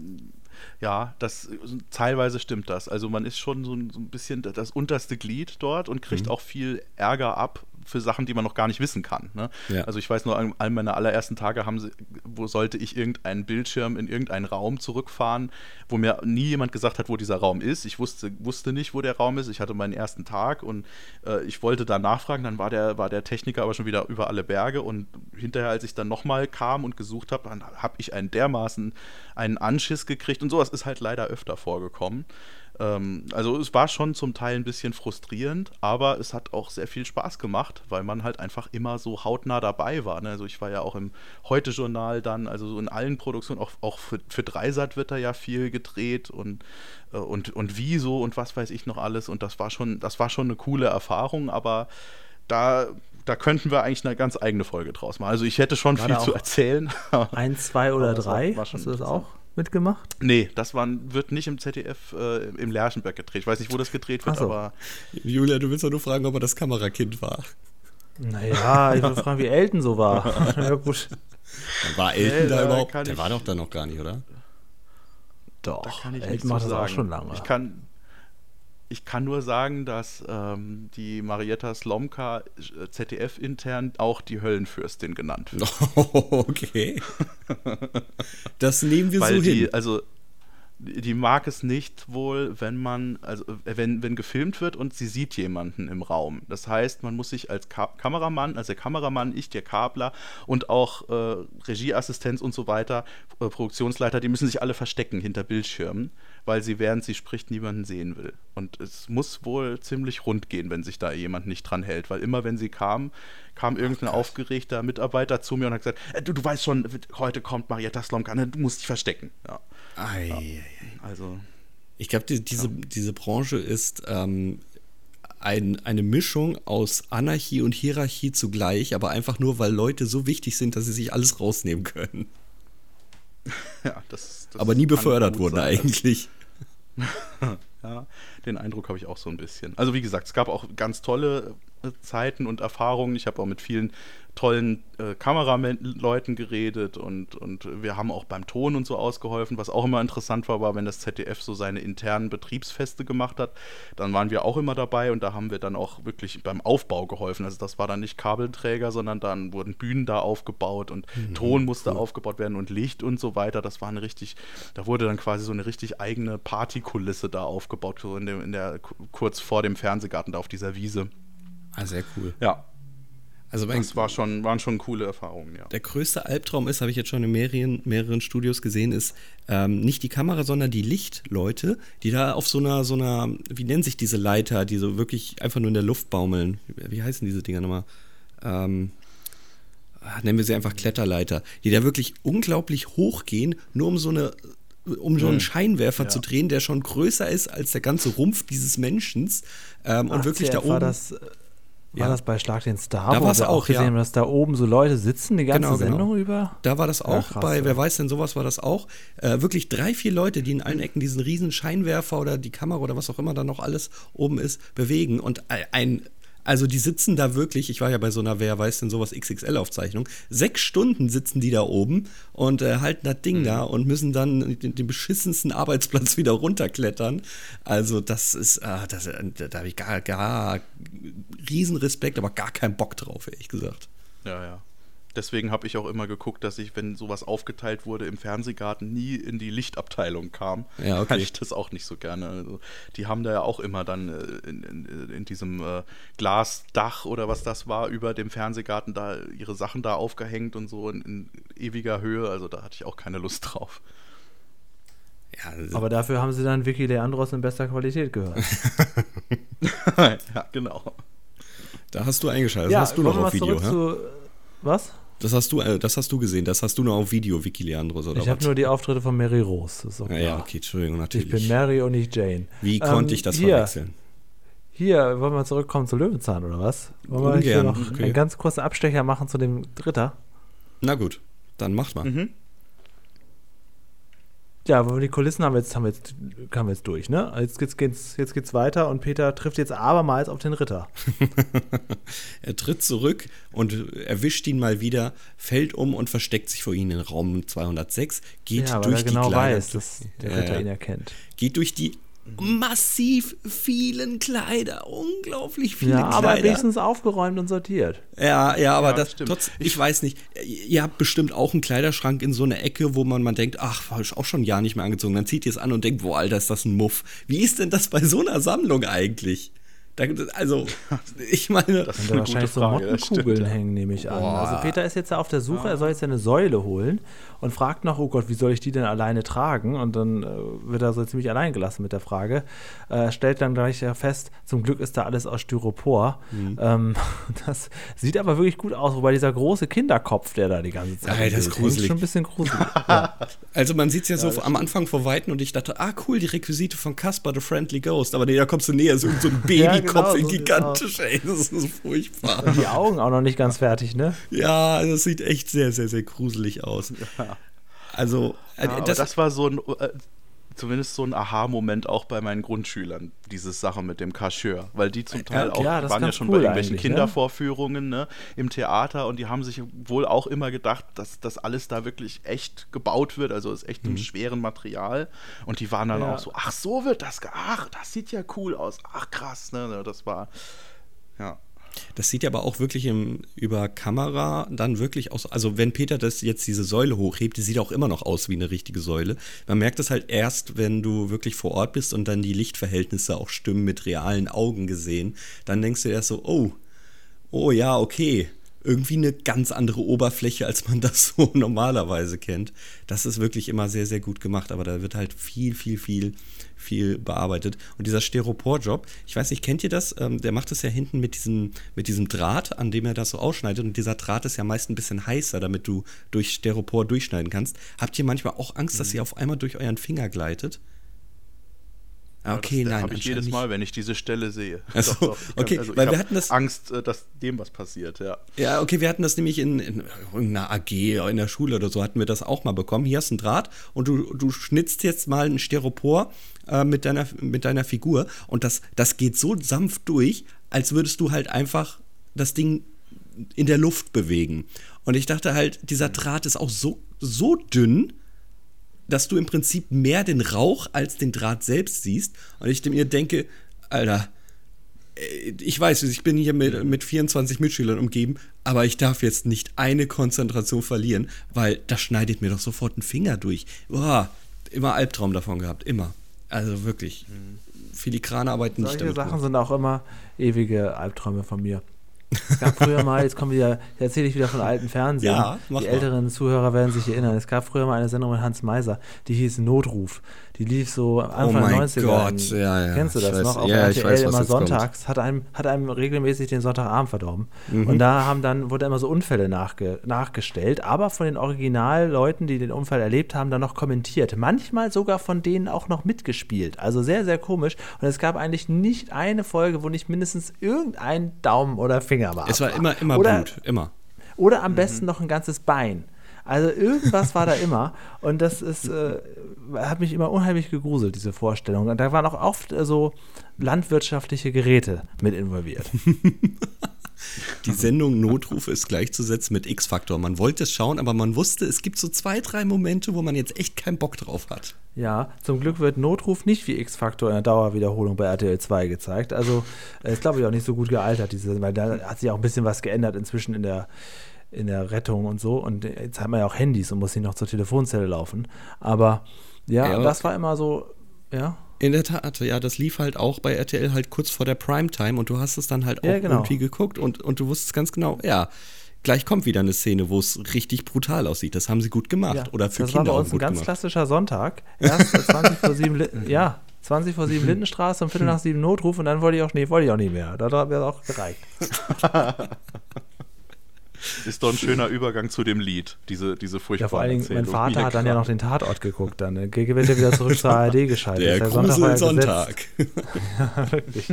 Ja, das teilweise stimmt das. Also man ist schon so ein, so ein bisschen das unterste Glied dort und kriegt mhm. auch viel Ärger ab, für Sachen, die man noch gar nicht wissen kann. Ne? Ja. Also ich weiß nur, an einem meiner allerersten Tage haben sie, wo sollte ich irgendeinen Bildschirm in irgendeinen Raum zurückfahren, wo mir nie jemand gesagt hat, wo dieser Raum ist. Ich wusste, wusste nicht, wo der Raum ist. Ich hatte meinen ersten Tag und äh, ich wollte da nachfragen, dann war der, war der Techniker aber schon wieder über alle Berge und hinterher, als ich dann nochmal kam und gesucht habe, dann habe ich einen dermaßen einen Anschiss gekriegt und sowas ist halt leider öfter vorgekommen. Ähm, also es war schon zum Teil ein bisschen frustrierend, aber es hat auch sehr viel Spaß gemacht, weil man halt einfach immer so hautnah dabei war. Ne? Also ich war ja auch im Heute-Journal dann, also so in allen Produktionen, auch, auch für, für Dreisat wird da ja viel gedreht und, äh, und, und Wieso und was weiß ich noch alles. Und das war schon, das war schon eine coole Erfahrung, aber da da könnten wir eigentlich eine ganz eigene Folge draus machen. Also ich hätte schon war viel zu erzählen. *laughs* Ein, zwei oder drei? War, Hast du das auch? Mitgemacht? Nee, das war, wird nicht im ZDF äh, im Lerchenberg gedreht. Ich weiß nicht, wo das gedreht wird, so. aber. Julia, du willst doch nur fragen, ob er das Kamerakind war. Naja, ich will fragen, wie Elton so war. *laughs* ja, gut. War Elton nee, da überhaupt? Der war doch da noch gar nicht, oder? Doch, Elton macht das auch schon lange. Ich kann, ich kann nur sagen, dass ähm, die Marietta Slomka äh, ZDF intern auch die Höllenfürstin genannt wird. *laughs* okay. *laughs* das nehmen wir Weil so die, hin. Also die mag es nicht wohl, wenn man, also wenn, wenn gefilmt wird und sie sieht jemanden im Raum. Das heißt, man muss sich als Ka Kameramann, also der Kameramann, ich, der Kabler und auch äh, Regieassistenz und so weiter, äh, Produktionsleiter, die müssen sich alle verstecken hinter Bildschirmen weil sie während sie spricht niemanden sehen will. Und es muss wohl ziemlich rund gehen, wenn sich da jemand nicht dran hält, weil immer wenn sie kam, kam irgendein Ach, aufgeregter Mitarbeiter zu mir und hat gesagt, äh, du, du weißt schon, heute kommt Marietta Slomka, ne, du musst dich verstecken. Ja. Ei, ja. Also ich glaube, die, diese, ja. diese Branche ist ähm, ein, eine Mischung aus Anarchie und Hierarchie zugleich, aber einfach nur, weil Leute so wichtig sind, dass sie sich alles rausnehmen können. *laughs* Ja, das, das aber nie befördert wurden eigentlich. *laughs* ja, den Eindruck habe ich auch so ein bisschen. Also wie gesagt, es gab auch ganz tolle Zeiten und Erfahrungen. Ich habe auch mit vielen tollen äh, Kameraleuten geredet und, und wir haben auch beim Ton und so ausgeholfen. Was auch immer interessant war, war, wenn das ZDF so seine internen Betriebsfeste gemacht hat, dann waren wir auch immer dabei und da haben wir dann auch wirklich beim Aufbau geholfen. Also das war dann nicht Kabelträger, sondern dann wurden Bühnen da aufgebaut und mhm, Ton musste cool. aufgebaut werden und Licht und so weiter. Das war eine richtig, da wurde dann quasi so eine richtig eigene Partykulisse da aufgebaut, so in, dem, in der kurz vor dem Fernsehgarten da auf dieser Wiese. Ah, sehr cool. Ja, also das war schon, waren schon coole Erfahrungen, ja. Der größte Albtraum ist, habe ich jetzt schon in mehreren, mehreren Studios gesehen, ist ähm, nicht die Kamera, sondern die Lichtleute, die da auf so einer, so einer, wie nennen sich diese Leiter, die so wirklich einfach nur in der Luft baumeln. Wie heißen diese Dinger nochmal? Ähm, ah, nennen wir sie einfach Kletterleiter, die da wirklich unglaublich hoch gehen, nur um so eine um so einen hm. Scheinwerfer ja. zu drehen, der schon größer ist als der ganze Rumpf dieses Menschen ähm, und wirklich da oben. Das, äh, war ja. das bei Schlag den Star, da wo wir auch gesehen ja. dass da oben so Leute sitzen, die ganze genau, genau. Sendung über? Da war das auch. Ja, krass, bei, wer weiß denn, sowas war das auch. Äh, wirklich drei, vier Leute, die in allen Ecken diesen riesen Scheinwerfer oder die Kamera oder was auch immer da noch alles oben ist, bewegen. Und ein also die sitzen da wirklich, ich war ja bei so einer, wer weiß denn sowas, XXL-Aufzeichnung, sechs Stunden sitzen die da oben und äh, halten das Ding mhm. da und müssen dann den, den, beschissensten Arbeitsplatz *laughs* wieder runterklettern. Also das ist, äh, das, da habe ich gar, gar riesen Respekt, aber gar keinen Bock drauf, ehrlich gesagt. Ja, ja. Deswegen habe ich auch immer geguckt, dass ich, wenn sowas aufgeteilt wurde im Fernsehgarten, nie in die Lichtabteilung kam. Ja, okay. Weil ich das auch nicht so gerne. Also, die haben da ja auch immer dann äh, in, in, in, diesem äh, Glasdach oder was das war, über dem Fernsehgarten da ihre Sachen da aufgehängt und so in, in ewiger Höhe. Also da hatte ich auch keine Lust drauf. Ja, also Aber dafür haben sie dann Vicky Leandros in bester Qualität gehört. *laughs* ja, genau. Da hast du eingeschaltet. Ja, hast du noch auf Video? Zu, was? Das hast du, äh, das hast du gesehen, das hast du nur auf Video, Vicky Leandros, oder Ich habe nur die Auftritte von Mary Rose. Das ist ja, ja, okay, Entschuldigung, natürlich. Ich bin Mary und nicht Jane. Wie ähm, konnte ich das hier, verwechseln? Hier, wollen wir zurückkommen zu Löwenzahn, oder was? Wollen wir hier noch okay. einen ganz kurzen Abstecher machen zu dem Dritter? Na gut, dann macht mal. Mhm. Ja, aber die Kulissen haben wir jetzt, haben wir jetzt, haben wir jetzt durch, ne? Jetzt geht's, geht's, jetzt geht's weiter und Peter trifft jetzt abermals auf den Ritter. *laughs* er tritt zurück und erwischt ihn mal wieder, fällt um und versteckt sich vor ihm in Raum 206, geht ja, durch er genau die Kleider, weiß, dass der Ritter äh, ihn erkennt. Geht durch die massiv vielen Kleider, unglaublich viele ja, Kleider. aber wenigstens aufgeräumt und sortiert. Ja, ja, aber ja, das trotz, ich weiß nicht, ihr habt bestimmt auch einen Kleiderschrank in so einer Ecke, wo man, man denkt, ach, war ich auch schon ein Jahr nicht mehr angezogen. Dann zieht ihr es an und denkt, boah, Alter, ist das ein Muff. Wie ist denn das bei so einer Sammlung eigentlich? Da, also, *laughs* ich meine, das ist eine wahrscheinlich so Mottenkugeln hängen, nehme ich an. Boah. Also Peter ist jetzt auf der Suche, er soll jetzt eine Säule holen und fragt noch, oh Gott, wie soll ich die denn alleine tragen? Und dann äh, wird er so ziemlich allein gelassen mit der Frage. Äh, stellt dann gleich fest, zum Glück ist da alles aus Styropor. Mhm. Ähm, *laughs* das sieht aber wirklich gut aus, wobei dieser große Kinderkopf, der da die ganze Zeit ja, das ist, gruselig. ist schon ein bisschen gruselig. *laughs* ja. Also man sieht es ja, ja so am Anfang vor Weitem und ich dachte, ah cool, die Requisite von Casper the Friendly Ghost. Aber nee, da kommst du näher, so, so ein *laughs* Babykopf genau, so gigantisch, ey, das ist so furchtbar. Und die Augen auch noch nicht ganz fertig, ne? Ja, das sieht echt sehr, sehr, sehr gruselig aus. Ja. Also, äh, ja, das, das, war so ein, äh, zumindest so ein Aha-Moment auch bei meinen Grundschülern, diese Sache mit dem Kascheur. Weil die zum Teil auch, ja, waren ja schon cool bei irgendwelchen ne? Kindervorführungen ne, im Theater und die haben sich wohl auch immer gedacht, dass das alles da wirklich echt gebaut wird, also ist echt mhm. im schweren Material. Und die waren dann ja. auch so, ach, so wird das, ach, das sieht ja cool aus, ach krass, ne? Das war, ja. Das sieht ja aber auch wirklich im, über Kamera dann wirklich aus. Also, wenn Peter das jetzt diese Säule hochhebt, die sieht auch immer noch aus wie eine richtige Säule. Man merkt das halt erst, wenn du wirklich vor Ort bist und dann die Lichtverhältnisse auch stimmen mit realen Augen gesehen. Dann denkst du erst so, oh, oh ja, okay irgendwie eine ganz andere Oberfläche, als man *laughs* das so normalerweise kennt. Das ist wirklich immer sehr, sehr gut gemacht, aber da wird halt viel, viel, viel viel bearbeitet. Und dieser Styropor-Job, ich weiß nicht, kennt ihr das? Ähm, der macht das ja hinten mit diesem, mit diesem Draht, an dem er das so ausschneidet. Und dieser Draht ist ja meist ein bisschen heißer, damit du durch Styropor durchschneiden kannst. Habt ihr manchmal auch Angst, mhm. dass ihr auf einmal durch euren Finger gleitet? Okay, das, nein. habe ich jedes Mal, wenn ich diese Stelle sehe. Also, doch, doch. okay, also, weil wir hatten das Angst, äh, dass dem was passiert, ja. Ja, okay, wir hatten das nämlich in, in irgendeiner AG in der Schule oder so hatten wir das auch mal bekommen. Hier hast du ein Draht und du, du schnitzt jetzt mal ein Styropor äh, mit, deiner, mit deiner Figur und das, das geht so sanft durch, als würdest du halt einfach das Ding in der Luft bewegen. Und ich dachte halt, dieser Draht ist auch so, so dünn, dass du im Prinzip mehr den Rauch als den Draht selbst siehst. Und ich mir denke, Alter, äh, ich weiß, ich bin hier mit, mit 24 Mitschülern umgeben, aber ich darf jetzt nicht eine Konzentration verlieren, weil das schneidet mir doch sofort einen Finger durch. Boah, immer Albtraum davon gehabt, immer. Also wirklich. Filigrane arbeiten nicht Solche damit. Sachen rum. sind auch immer ewige Albträume von mir. Es gab früher mal, jetzt kommen wieder, jetzt erzähle ich wieder von alten Fernsehen. Ja, mach die mal. älteren Zuhörer werden sich erinnern. Es gab früher mal eine Sendung mit Hans Meiser, die hieß Notruf. Die lief so Anfang Oh mein der 90er. Gott, ja, ja. Kennst du das weiß- noch? Auf ja, ich RTL weiß, immer kommt. sonntags. Hat einem, hat einem regelmäßig den Sonntagabend verdorben. Mhm. Und da haben dann, wurde immer so Unfälle nachge, nachgestellt, aber von den Originalleuten, die den Unfall erlebt haben, dann noch kommentiert. Manchmal sogar von denen auch noch mitgespielt. Also sehr, sehr komisch. Und es gab eigentlich nicht eine Folge, wo nicht mindestens irgendein Daumen oder Finger war. Es war immer, immer oder, Blut, immer. Oder am besten noch ein ganzes Bein. Also irgendwas war da immer. Und das ist, äh, hat mich immer unheimlich gegruselt, diese Vorstellung. Und da waren auch oft äh, so landwirtschaftliche Geräte mit involviert. *laughs* Die Sendung Notruf ist gleichzusetzen mit X-Faktor. Man wollte es schauen, aber man wusste, es gibt so zwei, drei Momente, wo man jetzt echt keinen Bock drauf hat. Ja, zum Glück wird Notruf nicht wie X-Faktor in der Dauerwiederholung bei RTL 2 gezeigt. Also äh, ist, glaube ich, auch nicht so gut gealtert, diese, weil da hat sich auch ein bisschen was geändert inzwischen in der, in der Rettung und so. Und jetzt hat man ja auch Handys und muss nicht noch zur Telefonzelle laufen. Aber ja, Ja. das war immer so, ja. In der Tat, ja, das lief halt auch bei RTL halt kurz vor der Primetime und du hast es dann halt auch Ja, genau. irgendwie geguckt und, und du wusstest ganz genau, ja, gleich kommt wieder eine Szene, wo es richtig brutal aussieht. Das haben sie gut gemacht. Ja, Oder für das war Kinder bei auch uns ein ganz gemacht. klassischer Sonntag. Erst 20 vor 7 Linden, *laughs* ja, 20 vor 7 *laughs* Lindenstraße und Viertel nach 7 Notruf und dann wollte ich auch nicht, wollte ich auch nicht mehr. Da hat mir auch gereicht. *laughs* Ist doch ein schöner Übergang zu dem Lied, diese, diese furchtbare Ja, vor allen Dingen, mein. Vater hat dann ja noch den Tatort geguckt. Dann äh, wird er wieder zurück zur ARD *laughs* geschaltet. Der Sonntag war *laughs* ja. Wirklich.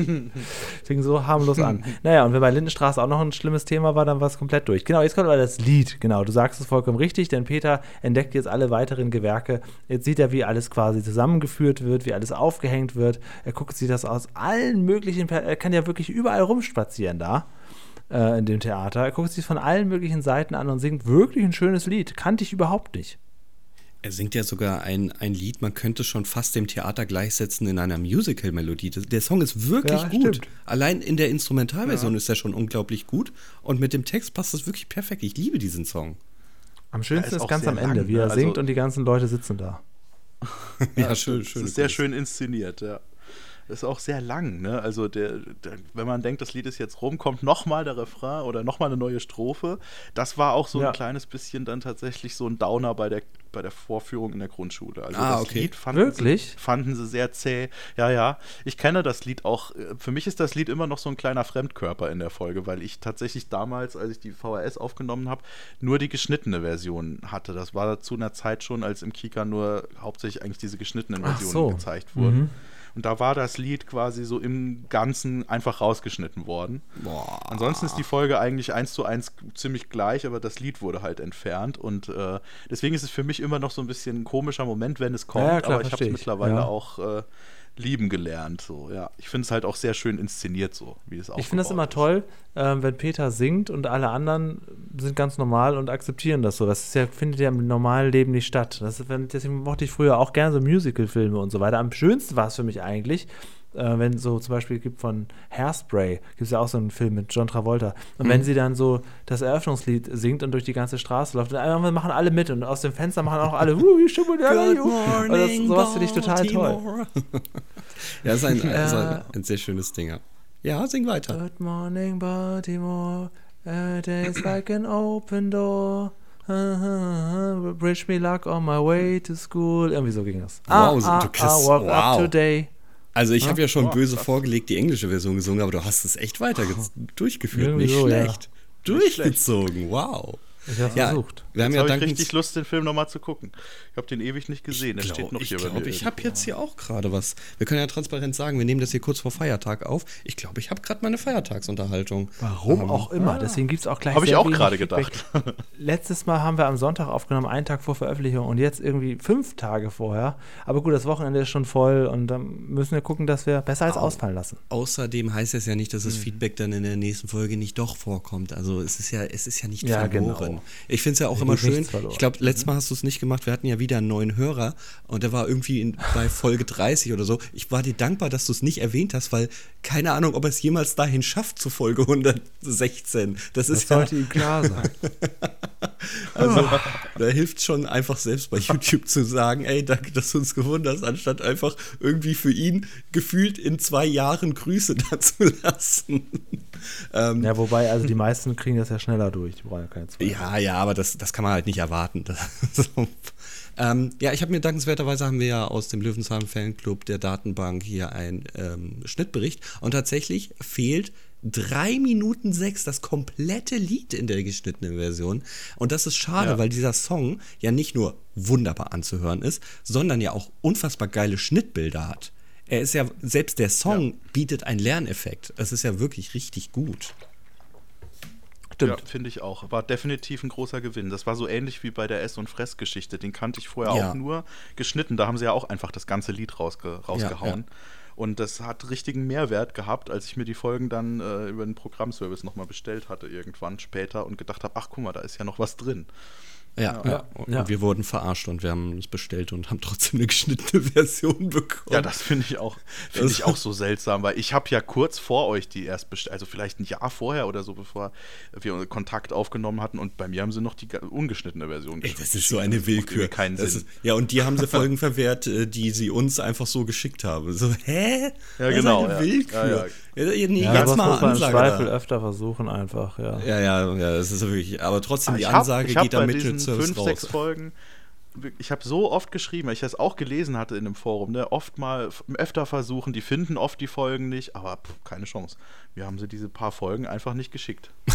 Fing so harmlos an. Naja, und wenn bei Lindenstraße auch noch ein schlimmes Thema war, dann war es komplett durch. Genau, jetzt kommt aber das Lied. Genau, du sagst es vollkommen richtig, denn Peter entdeckt jetzt alle weiteren Gewerke. Jetzt sieht er, wie alles quasi zusammengeführt wird, wie alles aufgehängt wird. Er guckt sich das aus allen möglichen, er kann ja wirklich überall rumspazieren da äh, in dem Theater. Er guckt sich von allen möglichen Seiten an und singt wirklich ein schönes Lied. Kannte ich überhaupt nicht. Er singt ja sogar ein, ein Lied, man könnte schon fast dem Theater gleichsetzen in einer Musical-Melodie. Der Song ist wirklich Ja, gut. stimmt. Allein in der Instrumentalversion ist er schon unglaublich gut. Und mit dem Text passt das wirklich perfekt. Ich liebe diesen Song. Am schönsten ist ist ganz am Ende, lang, wie ne? er Also- singt und die ganzen Leute sitzen da. *laughs* Ja, schön, Das ist sehr schön inszeniert, ja. Ist auch sehr lang, ne? Also der, der, wenn man denkt, das Lied ist jetzt rum, kommt nochmal der Refrain oder nochmal eine neue Strophe. Das war auch so Ja. ein kleines bisschen dann tatsächlich so ein Downer bei der, bei der Vorführung in der Grundschule. Also Ah, das okay. Lied fanden Wirklich? Sie, fanden sie sehr zäh. Ja, ja. Ich kenne das Lied auch. äh, Für mich ist das Lied immer noch so ein kleiner Fremdkörper in der Folge, weil ich tatsächlich damals, als ich die VHS aufgenommen habe, nur die geschnittene Version hatte. Das war zu einer Zeit schon, als im Kika nur hauptsächlich eigentlich diese geschnittenen Versionen so. gezeigt wurden. Mhm. Und da war das Lied quasi so im Ganzen einfach rausgeschnitten worden. Boah. Ansonsten ist die Folge eigentlich eins zu eins ziemlich gleich, aber das Lied wurde halt entfernt. Und äh, deswegen ist es für mich immer noch so ein bisschen ein komischer Moment, wenn es kommt. Ja, klar, aber ich habe es mittlerweile Ja. auch äh, lieben gelernt. So, ja. Ich finde es halt auch sehr schön inszeniert, so wie es auch Ich finde es immer toll, ähm, wenn Peter singt und alle anderen sind ganz normal und akzeptieren das so. Das ist ja, findet ja im normalen Leben nicht statt. Das ist, deswegen mochte ich früher auch gerne so Musical-Filme und so weiter. Am schönsten war es für mich eigentlich, äh, wenn so zum Beispiel gibt von Hairspray, gibt es ja auch so einen Film mit John Travolta. Und Mhm. wenn sie dann so das Eröffnungslied singt und durch die ganze Straße läuft, und irgendwann machen alle mit und aus dem Fenster machen auch alle, Good und das, sowas finde ich total toll. Baltimore. *laughs* ja, ist ein, ist Ja. ein, ein sehr schönes Ding. ja. Ja, sing weiter. Good morning, Baltimore. A day's like an open door. Bridge me luck on my way to school. Irgendwie so ging das. Wow, so- du kannst- walk wow. up today. Also ich habe ja schon Oh, böse krass. vorgelegt die englische Version gesungen, aber du hast es echt weiter ge- *laughs* durchgeführt. Irgendwie Nicht so, ja. schlecht. Durchgezogen, wow. Ich habe Ja, versucht. Wir haben Jetzt ja habe ich richtig Lust, den Film nochmal zu gucken. Ich habe den ewig nicht gesehen. Es Ich steht glaube, noch ich, hier bei glaub, mir ich habe jetzt hier auch gerade was. Wir können ja transparent sagen, wir nehmen das hier kurz vor Feiertag auf. Ich glaube, ich habe gerade meine Feiertagsunterhaltung. Warum auch immer. Deswegen gibt es auch gleich. Habe ich auch gerade gedacht. *laughs* Letztes Mal haben wir am Sonntag aufgenommen, einen Tag vor Veröffentlichung und jetzt irgendwie fünf Tage vorher. Aber gut, das Wochenende ist schon voll und dann müssen wir gucken, dass wir besser als ausfallen lassen. Außerdem heißt es ja nicht, Mhm. dass das Feedback dann in der nächsten Folge nicht doch vorkommt. Also es ist ja, es ist ja nicht Ja, verloren. genau. Ich finde es ja auch immer schön. Ich glaube, letztes Mal hast du es nicht gemacht. Wir hatten ja wieder einen neuen Hörer und der war irgendwie in, bei Folge 30 oder so. Ich war dir dankbar, dass du es nicht erwähnt hast, weil keine Ahnung, ob er es jemals dahin schafft zu Folge 116. Das Das ist ja, sollte ihm klar sein. *laughs* also, da hilft schon einfach selbst bei YouTube zu sagen, ey, danke, dass du uns gewundert hast, anstatt einfach irgendwie für ihn gefühlt in zwei Jahren Grüße *laughs* dazu lassen. ähm, ja, wobei, also die meisten kriegen das ja schneller durch. Die brauchen ja keine zwei. ja, ja, aber das, das kann man halt nicht erwarten. *laughs* So. ähm, ja, ich habe mir dankenswerterweise haben wir ja aus dem Löwenzahn Fanclub der Datenbank hier einen ähm, Schnittbericht und tatsächlich fehlt 3 Minuten 6 das komplette Lied in der geschnittenen Version. Und das ist schade, Ja. weil dieser Song ja nicht nur wunderbar anzuhören ist, sondern ja auch unfassbar geile Schnittbilder hat. Er ist ja, selbst der Song bietet einen Lerneffekt. Es ist ja wirklich richtig gut. Ja, finde ich auch. War definitiv ein großer Gewinn. Das war so ähnlich wie bei der Ess- und Fressgeschichte. Den kannte ich vorher Ja. auch nur geschnitten. Da haben sie ja auch einfach das ganze Lied rausge rausgehauen. Und das hat richtigen Mehrwert gehabt, als ich mir die Folgen dann äh, über den Programmservice nochmal bestellt hatte, irgendwann später und gedacht habe, ach guck mal, da ist ja noch was drin. Ja, Ja. ja. Und Ja. wir wurden verarscht und wir haben es bestellt und haben trotzdem eine geschnittene *laughs* Version bekommen. Ja, das finde ich auch, finde Das- ich auch so seltsam, weil ich habe ja kurz vor euch die erst bestellt, also vielleicht ein Jahr vorher oder so, bevor wir Kontakt aufgenommen hatten und bei mir haben sie noch die ungeschnittene Version Ey, gesch- das ist so eine geschickt. Das Willkür. irgendwie keinen Das Sinn. Ist, ja, und die haben sie Folgen verwehrt, äh, die sie uns einfach so geschickt haben. So, hä? Ja, Das genau, Ist eine ja. Willkür. Nee, Ja, jetzt mal muss man im Ansage Zweifel da. öfter versuchen, einfach, ja. Ja, ja, ja, das ist wirklich. Aber trotzdem, Ah, die Ansage hab geht da bei mit diesen dem Service fünf, raus. sechs Folgen. Ich habe so oft geschrieben, weil ich das auch gelesen hatte in dem Forum, ne? oft mal öfter versuchen, die finden oft die Folgen nicht, aber pff, keine Chance. Wir haben sie diese paar Folgen einfach nicht geschickt. *laughs*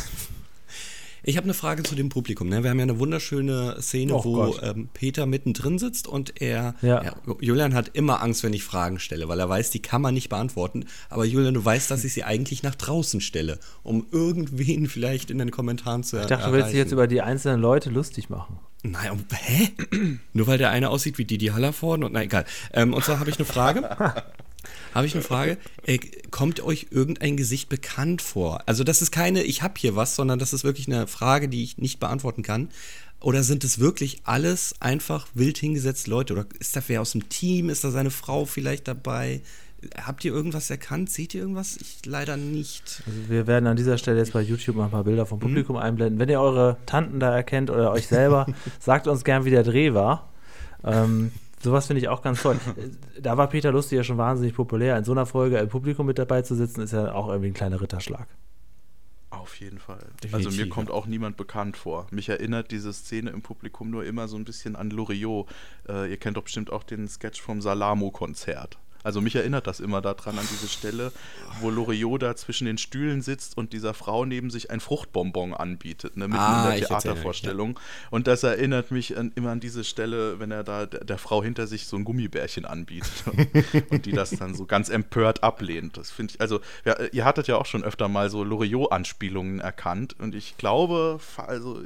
Ich habe eine Frage zu dem Publikum. Ne? Wir haben ja eine wunderschöne Szene, Oh wo ähm, Peter mittendrin sitzt und er. Ja. Ja, Julian hat immer Angst, wenn ich Fragen stelle, weil er weiß, die kann man nicht beantworten. Aber Julian, du weißt, dass ich sie eigentlich nach draußen stelle, um irgendwen vielleicht in den Kommentaren zu Ich dachte, du willst dich jetzt über die einzelnen Leute lustig machen. Nein, um, hä? Nur weil der eine aussieht wie Didi Hallervorden und na egal. Ähm, und zwar habe ich eine Frage. *laughs* habe ich eine Frage. Äh, kommt euch irgendein Gesicht bekannt vor? Also das ist keine, ich habe hier was, sondern das ist wirklich eine Frage, die ich nicht beantworten kann. Oder sind es wirklich alles einfach wild hingesetzte Leute? Oder ist da wer aus dem Team? Ist da seine Frau vielleicht dabei? Habt ihr irgendwas erkannt? Seht ihr irgendwas? Ich leider nicht. Also wir werden an dieser Stelle jetzt bei YouTube mal ein paar Bilder Mhm. vom Publikum einblenden. Wenn ihr eure Tanten da erkennt oder euch selber, *laughs* sagt uns gern, wie der Dreh war. Ähm, sowas finde ich auch ganz toll. *laughs* Da war Peter Lustig ja schon wahnsinnig populär. In so einer Folge im Publikum mit dabei zu sitzen, ist ja auch irgendwie ein kleiner Ritterschlag. Auf jeden Fall. Definitiv, also mir kommt auch niemand bekannt vor. Mich erinnert diese Szene im Publikum nur immer so ein bisschen an Loriot. Äh, ihr kennt doch bestimmt auch den Sketch vom Salamo-Konzert. Also mich erinnert das immer daran, an diese Stelle, wo Loriot da zwischen den Stühlen sitzt und dieser Frau neben sich ein Fruchtbonbon anbietet, ne, mitten Ah, in der Theatervorstellung. Und das erinnert mich an, immer an diese Stelle, wenn er da der, der Frau hinter sich so ein Gummibärchen anbietet *laughs* und die das dann so ganz empört ablehnt. Das finde ich, also ja, ihr hattet ja auch schon öfter mal so Loriot-Anspielungen erkannt und ich glaube, also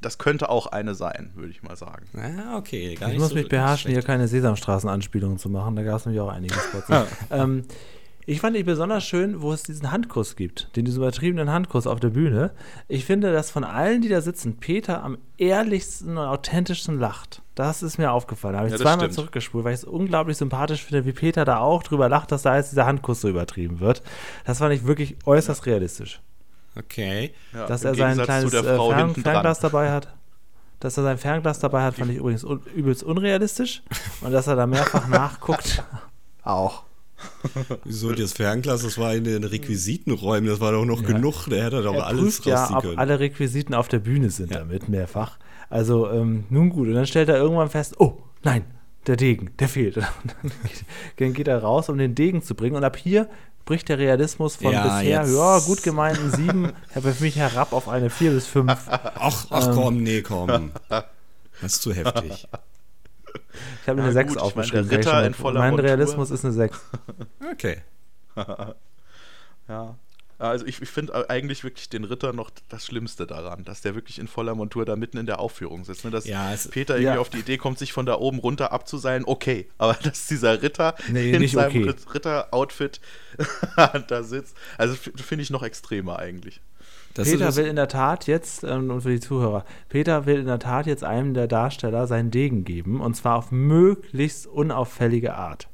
das könnte auch eine sein, würde ich mal sagen. Ah, okay. Gar Ich nicht muss so mich beherrschen, hier schlecht. keine Sesamstraßen-Anspielungen zu machen. Da gab es nämlich auch einige Spots. Ähm, ich fand die besonders schön, wo es diesen Handkuss gibt, den diesen übertriebenen Handkuss auf der Bühne. Ich finde, dass von allen, die da sitzen, Peter am ehrlichsten und authentischsten lacht. Das ist mir aufgefallen. Da habe ich Ja, zweimal stimmt. zurückgespult, weil ich es unglaublich sympathisch finde, wie Peter da auch drüber lacht, dass da jetzt dieser Handkuss so übertrieben wird. Das fand ich wirklich äußerst realistisch. Okay. Ja, dass er sein kleines äh, Fern hinten Fernglas dabei hat. Dass er sein Fernglas dabei hat, fand ich übrigens un übelst unrealistisch. Und dass er da mehrfach *laughs* nachguckt, auch. *laughs* Wieso das Fernglas, das war in den Requisitenräumen, das war doch noch Ja. genug, der hätte doch Er alles prüft ja, ob können. alle Requisiten auf der Bühne sind Ja. damit, mehrfach. Also, ähm, nun gut. Und dann stellt er irgendwann fest, oh, nein, der Degen, der fehlt. *laughs* dann geht er raus, um den Degen zu bringen. Und ab hier bricht der Realismus von Ja, bisher jetzt- ja, gut gemeinten sieben *laughs* für mich herab auf eine vier bis fünf. Ach, ach komm, nee, komm. Das ist zu heftig. Ich habe Ja, eine sechs gut, ich meine, aufgeschrieben. der Ritter in voller mein Montur. Realismus ist eine sechs. Okay. *laughs* Ja. Also ich, ich finde eigentlich wirklich den Ritter noch das Schlimmste daran, dass der wirklich in voller Montur da mitten in der Aufführung sitzt. Ne? Dass Ja, es- Peter irgendwie ja. auf die Idee kommt, sich von da oben runter abzuseilen, okay. Aber *laughs* dass dieser Ritter Nee, in seinem okay. Rit- Ritter-Outfit *laughs* da sitzt, also finde ich noch extremer eigentlich. Das Peter will in der Tat jetzt, ähm, und für die Zuhörer, Peter will in der Tat jetzt einem der Darsteller seinen Degen geben, und zwar auf möglichst unauffällige Art.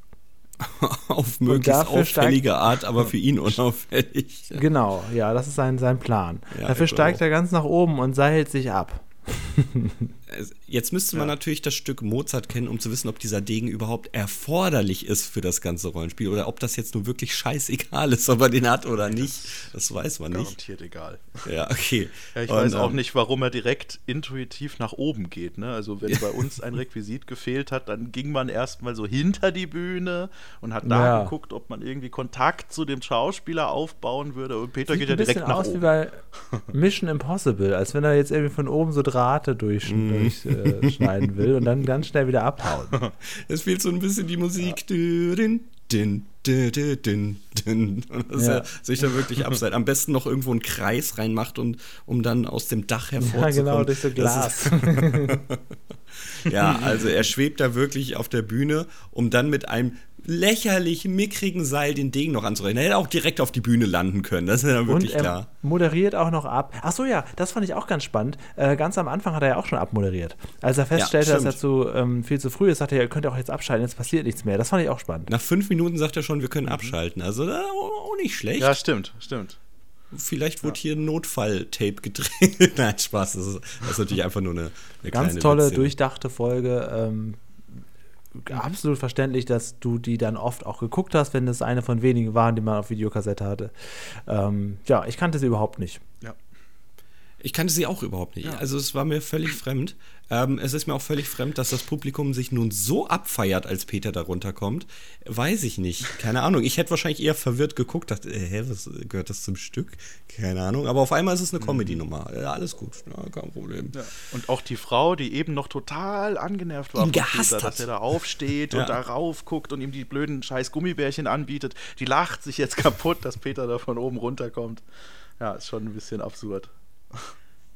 *laughs* auf möglichst auffällige Art, aber für ihn *laughs* unauffällig. Genau, ja, das ist sein, sein Plan. Ja, Dafür steigt auch. er ganz nach oben und seilt sich ab. *laughs* Jetzt müsste man natürlich das Stück Mozart kennen, um zu wissen, ob dieser Degen überhaupt erforderlich ist für das ganze Rollenspiel oder ob das jetzt nur wirklich scheißegal ist, ob er den hat oder nicht. Das weiß man nicht. Garantiert egal. Ja, okay. Ja, ich Und, weiß auch ähm, nicht, warum er direkt intuitiv nach oben geht. Ne? Also wenn bei uns ein Requisit gefehlt hat, dann ging man erstmal so hinter die Bühne und hat da Ja. geguckt, ob man irgendwie Kontakt zu dem Schauspieler aufbauen würde. Und Peter Sieht geht ja ein bisschen direkt nach aus wie oben. bei Mission Impossible, als wenn er jetzt irgendwie von oben so Drahte durchschneiden äh, schneiden will und dann ganz schnell wieder abhauen. *laughs* Es fehlt so ein bisschen die Musik. Dün, dün, dün, dün, dün, dün. Und Dass Ja. er sich da wirklich abseilt. Am besten noch irgendwo einen Kreis reinmacht, und, um dann aus dem Dach Ja, hervorzukommen. genau, durch so Das Glas. *laughs* Ja, also er schwebt da wirklich auf der Bühne, um dann mit einem lächerlich mickrigen Seil den Degen noch anzureichen. Er hätte auch direkt auf die Bühne landen können, das ist ja Und wirklich er klar. moderiert auch noch ab. Ach so, ja, das fand ich auch ganz spannend. Äh, ganz am Anfang hat er ja auch schon abmoderiert. Als er feststellte, dass er zu, ähm, viel zu früh ist, sagte er, ihr könnt auch jetzt abschalten, jetzt passiert nichts mehr. Das fand ich auch spannend. Nach fünf Minuten sagt er schon, wir Mhm. können abschalten. Also äh, auch nicht schlecht. Ja, stimmt, stimmt. Vielleicht wurde hier ein Notfall-Tape gedreht. *laughs* Nein, Spaß. Das ist, das ist natürlich einfach nur eine, eine Ganz kleine tolle, Witzszene. durchdachte Folge. Ähm, Absolut verständlich, dass du die dann oft auch geguckt hast, wenn es eine von wenigen waren, die man auf Videokassette hatte. Ähm, ja, ich kannte sie überhaupt nicht. Ja. Ich kannte sie auch überhaupt nicht. Also es war mir völlig fremd. Ähm, es ist mir auch völlig fremd, dass das Publikum sich nun so abfeiert, als Peter da runterkommt. Weiß ich nicht. Keine Ahnung. Ich hätte wahrscheinlich eher verwirrt geguckt, dachte, äh, hä, was gehört das zum Stück? Keine Ahnung. Aber auf einmal ist es eine Comedy-Nummer. Ja, alles gut. Ja, kein Problem. Ja. Und auch die Frau, die eben noch total angenervt war, Peter, dass er da aufsteht *laughs* Ja. und da raufguckt und ihm die blöden scheiß Gummibärchen anbietet, die lacht sich jetzt *laughs* kaputt, dass Peter da von oben runterkommt. Ja, ist schon ein bisschen absurd.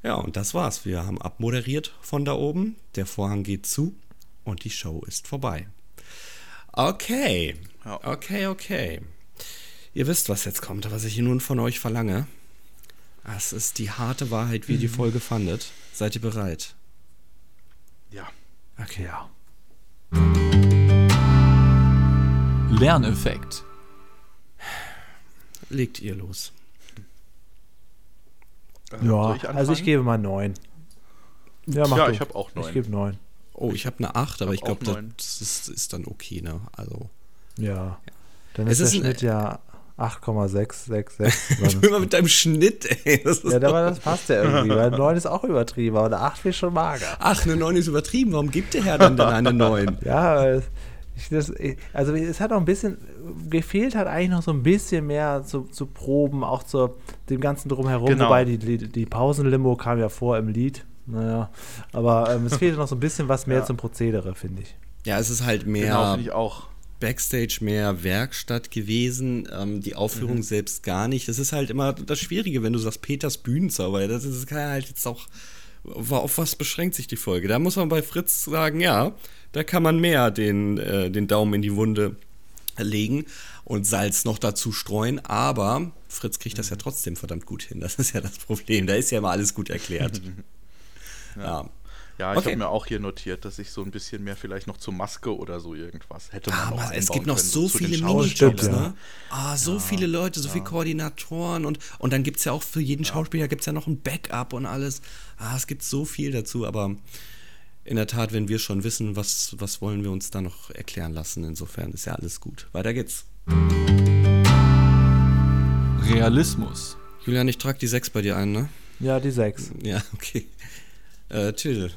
Ja, und das war's. Wir haben abmoderiert von da oben. Der Vorhang geht zu und die Show ist vorbei. Okay. Okay, okay. Ihr wisst, was jetzt kommt, was ich hier nun von euch verlange. Es ist die harte Wahrheit, wie ihr die Folge fandet. Seid ihr bereit? Ja. Okay. Ja. Lerneffekt. Legt ihr los. Äh, Ja, soll also ich gebe mal neun. Ja, mach Ja, du. ich hab auch neun. Ich gebe neun. Oh, ich habe eine 8, aber ich glaube, das ist, ist dann okay, ne? Also. Ja. Dann Es ist, ist der ein- Schnitt ja 8,666. Du immer mit deinem Schnitt, ey. Das ja, aber das passt ja irgendwie, weil 9 ist auch übertrieben, aber eine 8 wäre schon mager. Ach, eine 9 ist übertrieben. Warum gibt der Herr dann denn eine 9? Ja, ich, das, also es hat auch ein bisschen, gefehlt hat eigentlich noch so ein bisschen mehr zu, zu Proben, auch zu dem ganzen Drumherum, Genau. wobei die, die, die Pausenlimo kam ja vor im Lied. Naja, aber ähm, es fehlte noch so ein bisschen was mehr Ja. zum Prozedere, finde ich. Ja, es ist halt mehr. Genau, finde ich auch. Backstage mehr Werkstatt gewesen, ähm, die Aufführung selbst gar nicht. Das ist halt immer das Schwierige, wenn du sagst, Peters Bühnenzauber. Das, ist, das kann halt jetzt auch. Auf was beschränkt sich die Folge? Da muss man bei Fritz sagen, ja, da kann man mehr den, äh, den Daumen in die Wunde legen und Salz noch dazu streuen, aber Fritz kriegt das ja trotzdem verdammt gut hin. Das ist ja das Problem. Da ist ja immer alles gut erklärt. *laughs* ja. Ja, ich Okay. habe mir auch hier notiert, dass ich so ein bisschen mehr vielleicht noch zur Maske oder so irgendwas hätte man noch Aber es gibt noch können, so viele. Minijobs, ja. ne? Ah, so viele Leute, so viele Koordinatoren und, und dann gibt es ja auch für jeden Schauspieler gibt's ja noch ein Backup und alles. Ah, es gibt so viel dazu, aber in der Tat, wenn wir schon wissen, was, was wollen wir uns da noch erklären lassen, insofern ist ja alles gut. Weiter geht's. Realismus. Julian, ich trage die 6 bei dir ein, ne? Ja, die 6. Ja, okay. Äh, Till.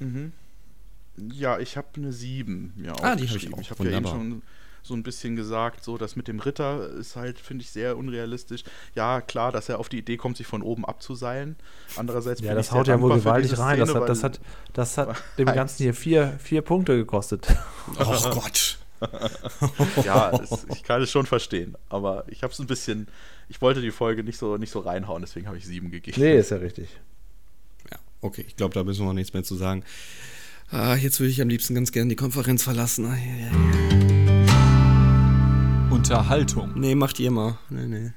Ja, ich habe eine 7 mir Ah, die habe ich auch. Ich habe ja eben schon so ein bisschen gesagt, so das mit dem Ritter ist halt, finde ich, sehr unrealistisch. Ja, klar, dass er auf die Idee kommt, sich von oben abzuseilen. Andererseits Ja, bin das haut ja wohl gewaltig rein. Das Szene, hat, das hat, das hat *laughs* dem Ganzen hier vier, vier Punkte gekostet. *laughs* Oh Gott. *laughs* Ja, es, ich kann es schon verstehen. Aber ich habe es ein bisschen, ich wollte die Folge nicht so, nicht so reinhauen, deswegen habe ich sieben gegeben. nee, ist ja richtig. Okay, ich glaube, da müssen wir noch nichts mehr zu sagen. Ah, jetzt würde ich am liebsten ganz gerne die Konferenz verlassen. Ah, ja, ja. Unterhaltung, Nee, macht ihr mal. Nee, nee.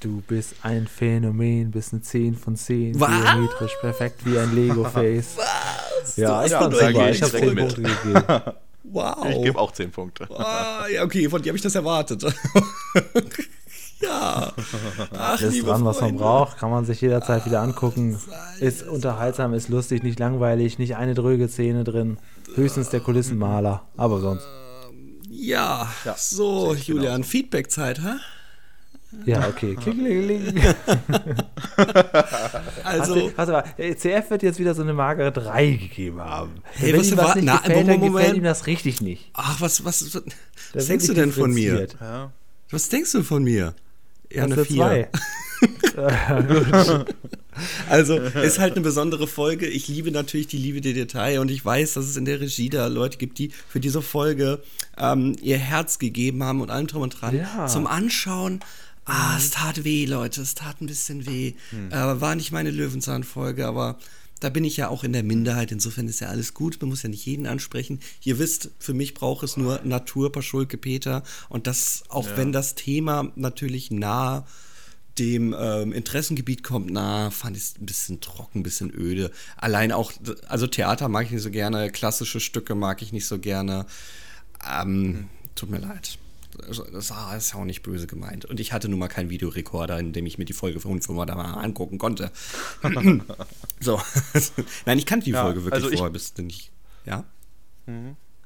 Du bist ein Phänomen, bist eine 10 von 10. Was? Geometrisch perfekt wie ein Lego-Face. *laughs* Was? Ja, ich Ja, super. gehe Ich ich habe direkt 10 mit. Punkte gegeben. Wow. Ich gebe auch zehn Punkte. Ah, ja, okay, von dir habe ich das erwartet. *laughs* ja. Ach, Das ist dran, was man braucht. Kann man sich jederzeit wieder angucken. Ist unterhaltsam, ist lustig, nicht langweilig, nicht eine dröge Szene drin. Höchstens der Kulissenmaler. Aber sonst. Ja, Ja, so, Julian, Feedback-Zeit, hä? Ja, okay. *laughs* Klingelingeling. *laughs* Also, Warte, mal, äh, CF wird jetzt wieder so eine magere 3 gegeben haben. Hey, Wenn was ihm war- was nicht na, gefällt, dann Moment. gefällt ihm das richtig nicht. ach, was, was, was, was denkst du denn von mir? Ja. Was denkst du von mir? Ja, Das eine ist 4. eine 2. Also, ist halt eine besondere Folge. Ich liebe natürlich die Liebe der Detail und ich weiß, dass es in der Regie da Leute gibt, die für diese Folge ähm, ihr Herz gegeben haben und allem drum und dran. Ja. Zum Anschauen. Ah, es tat weh, Leute. Es tat ein bisschen weh. Äh, war nicht meine Löwenzahn-Folge, aber da bin ich ja auch in der Minderheit. Insofern ist ja alles gut. Man muss ja nicht jeden ansprechen. Ihr wisst, für mich braucht es nur Natur, Paschulke, Peter. Und das, auch wenn das Thema natürlich nah dem ähm, Interessengebiet kommt nah, fand ich es ein bisschen trocken, ein bisschen öde. Allein auch, also Theater mag ich nicht so gerne, klassische Stücke mag ich nicht so gerne. Ähm, tut mir leid. Das ist ja auch nicht böse gemeint. Und ich hatte nun mal keinen Videorekorder, in dem ich mir die Folge von Hundfirma da mal angucken konnte. *laughs* so. *laughs* Nein, ich kannte die Ja, Folge wirklich also ich- vorher, bis nicht. Ja?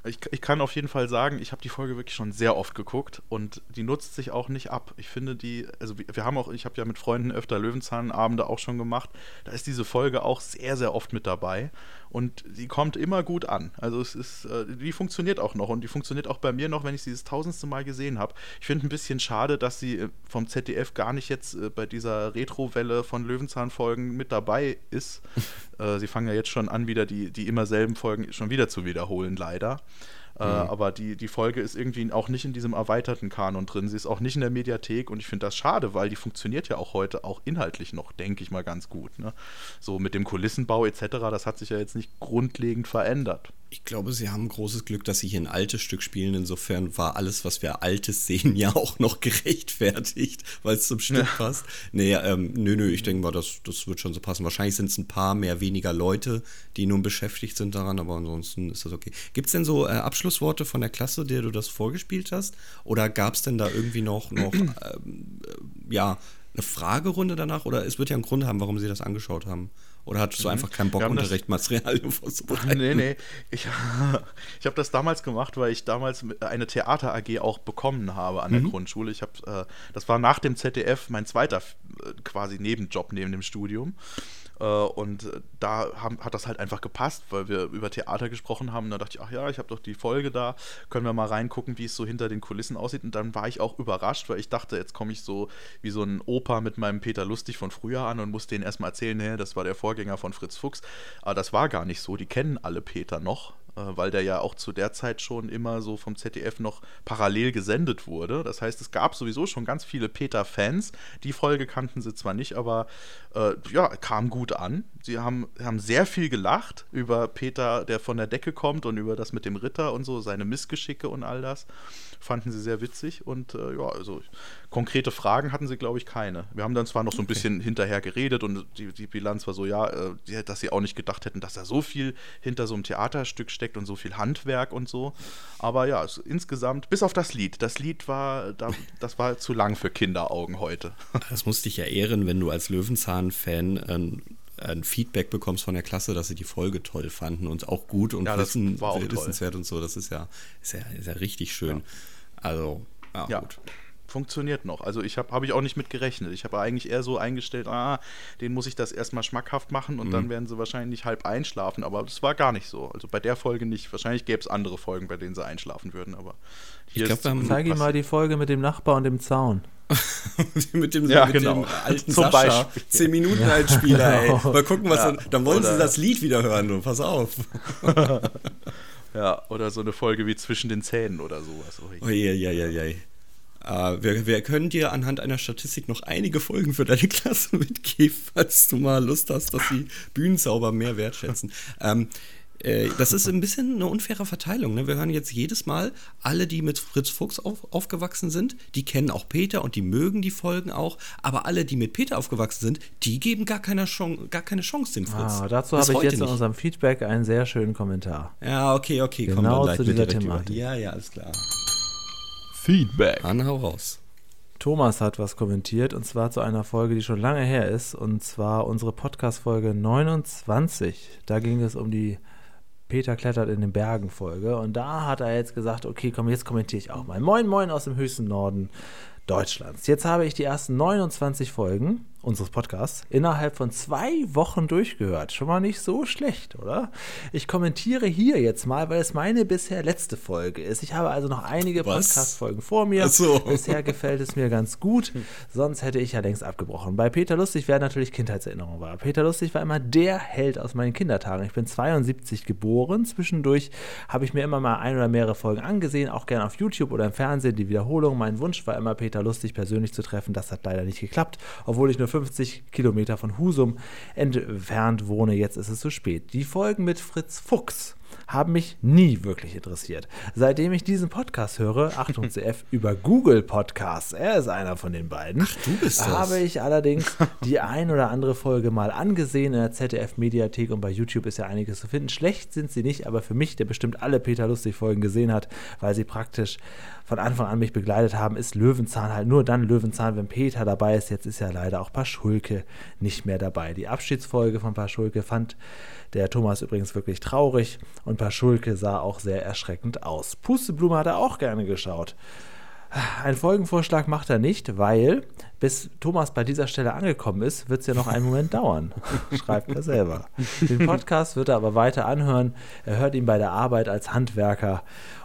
Ich, ich kann auf jeden Fall sagen, ich habe die Folge wirklich schon sehr oft geguckt und die nutzt sich auch nicht ab. Ich finde die, also wir haben auch, ich habe ja mit Freunden öfter Löwenzahnabende auch schon gemacht. Da ist diese Folge auch sehr, sehr oft mit dabei und die kommt immer gut an. Also es ist, äh, die funktioniert auch noch und die funktioniert auch bei mir noch, wenn ich sie das tausendste Mal gesehen habe. Ich finde ein bisschen schade, dass sie äh, vom ZDF gar nicht jetzt äh, bei dieser Retro-Welle von Löwenzahn-Folgen mit dabei ist. *laughs* Sie fangen ja jetzt schon an, wieder die, die immer selben Folgen schon wieder zu wiederholen, leider. Äh, aber die, die Folge ist irgendwie auch nicht in diesem erweiterten Kanon drin. Sie ist auch nicht in der Mediathek und ich finde das schade, weil die funktioniert ja auch heute auch inhaltlich noch, denke ich mal, ganz gut. Ne? So mit dem Kulissenbau etc., das hat sich ja jetzt nicht grundlegend verändert. Ich glaube, sie haben großes Glück, dass sie hier ein altes Stück spielen. Insofern war alles, was wir Altes sehen, ja auch noch *laughs* gerechtfertigt, weil es zum Stück passt. Nee, ähm, nö, nö, ich denke mal, das, das wird schon so passen. Wahrscheinlich sind es ein paar mehr weniger Leute, die nun beschäftigt sind daran, aber ansonsten ist das okay. Gibt es denn so äh, Abschlussworte von der Klasse, der du das vorgespielt hast? Oder gab es denn da irgendwie noch, noch *clears throat* ähm, äh, ja, eine Fragerunde danach? Oder es wird ja einen Grund haben, warum sie das angeschaut haben. Oder hattest du einfach keinen Bock, Unterrichtsmaterial vorzubereiten? Nee, nee. Ich, *laughs* ich habe das damals gemacht, weil ich damals eine Theater AG auch bekommen habe an der Grundschule. Ich hab, äh, das war nach dem ZDF mein zweiter äh, quasi Nebenjob neben dem Studium. Äh, und da haben, hat das halt einfach gepasst, weil wir über Theater gesprochen haben. Da dachte ich, ach ja, ich habe doch die Folge da, können wir mal reingucken, wie es so hinter den Kulissen aussieht. Und dann war ich auch überrascht, weil ich dachte, jetzt komme ich so wie so ein Opa mit meinem Peter Lustig von früher an und muss denen erstmal erzählen, hey, das war der Vorgänger von Fritz Fuchs. Aber das war gar nicht so. Die kennen alle Peter noch weil der ja auch zu der Zeit schon immer so vom ZDF noch parallel gesendet wurde. Das heißt, es gab sowieso schon ganz viele Peter-Fans. Die Folge kannten sie zwar nicht, aber äh, ja, kam gut an. Sie haben, haben sehr viel gelacht über Peter, der von der Decke kommt und über das mit dem Ritter und so, seine Missgeschicke und all das. Fanden sie sehr witzig und äh, ja, also konkrete Fragen hatten sie, glaube ich, keine. Wir haben dann zwar noch so ein bisschen hinterher geredet und die, die Bilanz war so, ja, äh, dass sie auch nicht gedacht hätten, dass da so viel hinter so einem Theaterstück steckt und so viel Handwerk und so. Aber ja, es, insgesamt, bis auf das Lied. Das Lied war, da, das war zu lang für Kinderaugen heute. *laughs* Das muss dich ja ehren, wenn du als Löwenzahn-Fan ein, ein Feedback bekommst von der Klasse, dass sie die Folge toll fanden und auch gut und Ja, wissen, war auch toll. wissenswert und so. Das ist ja, ist ja, ist ja richtig schön. Also, ja, Ja. gut. funktioniert noch. Also ich habe hab ich auch nicht mit gerechnet. Ich habe eigentlich eher so eingestellt, ah, den muss ich das erstmal schmackhaft machen und mhm. dann werden sie wahrscheinlich halb einschlafen. Aber das war gar nicht so. Also bei der Folge nicht. Wahrscheinlich gäbe es andere Folgen, bei denen sie einschlafen würden. Aber hier ich glaube, zeige ihm mal die Folge mit dem Nachbar und dem Zaun. *laughs* mit dem, ja, mit genau. dem alten *laughs* Zum Sascha. Beispiel. 10 Minuten ja. als Spieler, *laughs* ey. Mal gucken, was ja. dann, dann wollen oder sie das Lied wieder hören, du. Pass auf. Ja, oder so eine Folge wie Zwischen den Zähnen oder sowas. Oh, je, je, je, je. Uh, wir, wir, können dir anhand einer Statistik noch einige Folgen für deine *laughs* Klasse mitgeben, falls du mal Lust hast, dass die Bühnenzauber mehr wertschätzen. Ähm, äh, das ist ein bisschen eine unfaire Verteilung. Ne? Wir hören jetzt jedes Mal, alle, die mit Fritz Fuchs auf, aufgewachsen sind, die kennen auch Peter und die mögen die Folgen auch. Aber alle, die mit Peter aufgewachsen sind, die geben gar keine, Chance, gar keine Chance dem Fritz. Ah, dazu habe ich jetzt nicht. in unserem Feedback einen sehr schönen Kommentar. Ja, okay, okay. Genau Komm, zu dieser Thematik. Ja, ja, alles klar. Feedback. Dann hau raus. Thomas hat was kommentiert und zwar zu einer Folge, die schon lange her ist und zwar unsere Podcast-Folge 29. Da ging es um die Peter klettert in den Bergen Folge und da hat er jetzt gesagt, okay, komm, jetzt kommentiere ich auch mal. Moin, moin aus dem höchsten Norden Deutschlands. Jetzt habe ich die ersten 29 Folgen unseres Podcasts innerhalb von zwei Wochen durchgehört. Schon mal nicht so schlecht, oder? Ich kommentiere hier jetzt mal, weil es meine bisher letzte Folge ist. Ich habe also noch einige Podcast-Folgen vor mir. So. Bisher gefällt es mir ganz gut. Sonst hätte ich ja längst abgebrochen. Bei Peter Lustig wäre natürlich Kindheitserinnerung war. Peter Lustig war immer der Held aus meinen Kindertagen. Ich bin 72 geboren. Zwischendurch habe ich mir immer mal ein oder mehrere Folgen angesehen, auch gerne auf YouTube oder im Fernsehen. Die Wiederholung. Mein Wunsch war immer, Peter Lustig persönlich zu treffen. Das hat leider nicht geklappt, obwohl ich nur 50 Kilometer von Husum entfernt wohne. Jetzt ist es zu spät. Die Folgen mit Fritz Fuchs haben mich nie wirklich interessiert. Seitdem ich diesen Podcast höre, Achtung *laughs* CF, über Google Podcasts, er ist einer von den beiden, Ach, du bist das. habe ich allerdings *laughs* die ein oder andere Folge mal angesehen in der ZDF-Mediathek und bei YouTube ist ja einiges zu finden. Schlecht sind sie nicht, aber für mich, der bestimmt alle Peter Lustig-Folgen gesehen hat, weil sie praktisch von Anfang an mich begleitet haben, ist Löwenzahn halt nur dann Löwenzahn, wenn Peter dabei ist. Jetzt ist ja leider auch Paschulke nicht mehr dabei. Die Abschiedsfolge von Paschulke fand der Thomas übrigens wirklich traurig und Paschulke sah auch sehr erschreckend aus. Pusteblume hat er auch gerne geschaut. Ein Folgenvorschlag macht er nicht, weil bis Thomas bei dieser Stelle angekommen ist, wird es ja noch einen Moment dauern, *laughs* schreibt er selber. Den Podcast wird er aber weiter anhören. Er hört ihn bei der Arbeit als Handwerker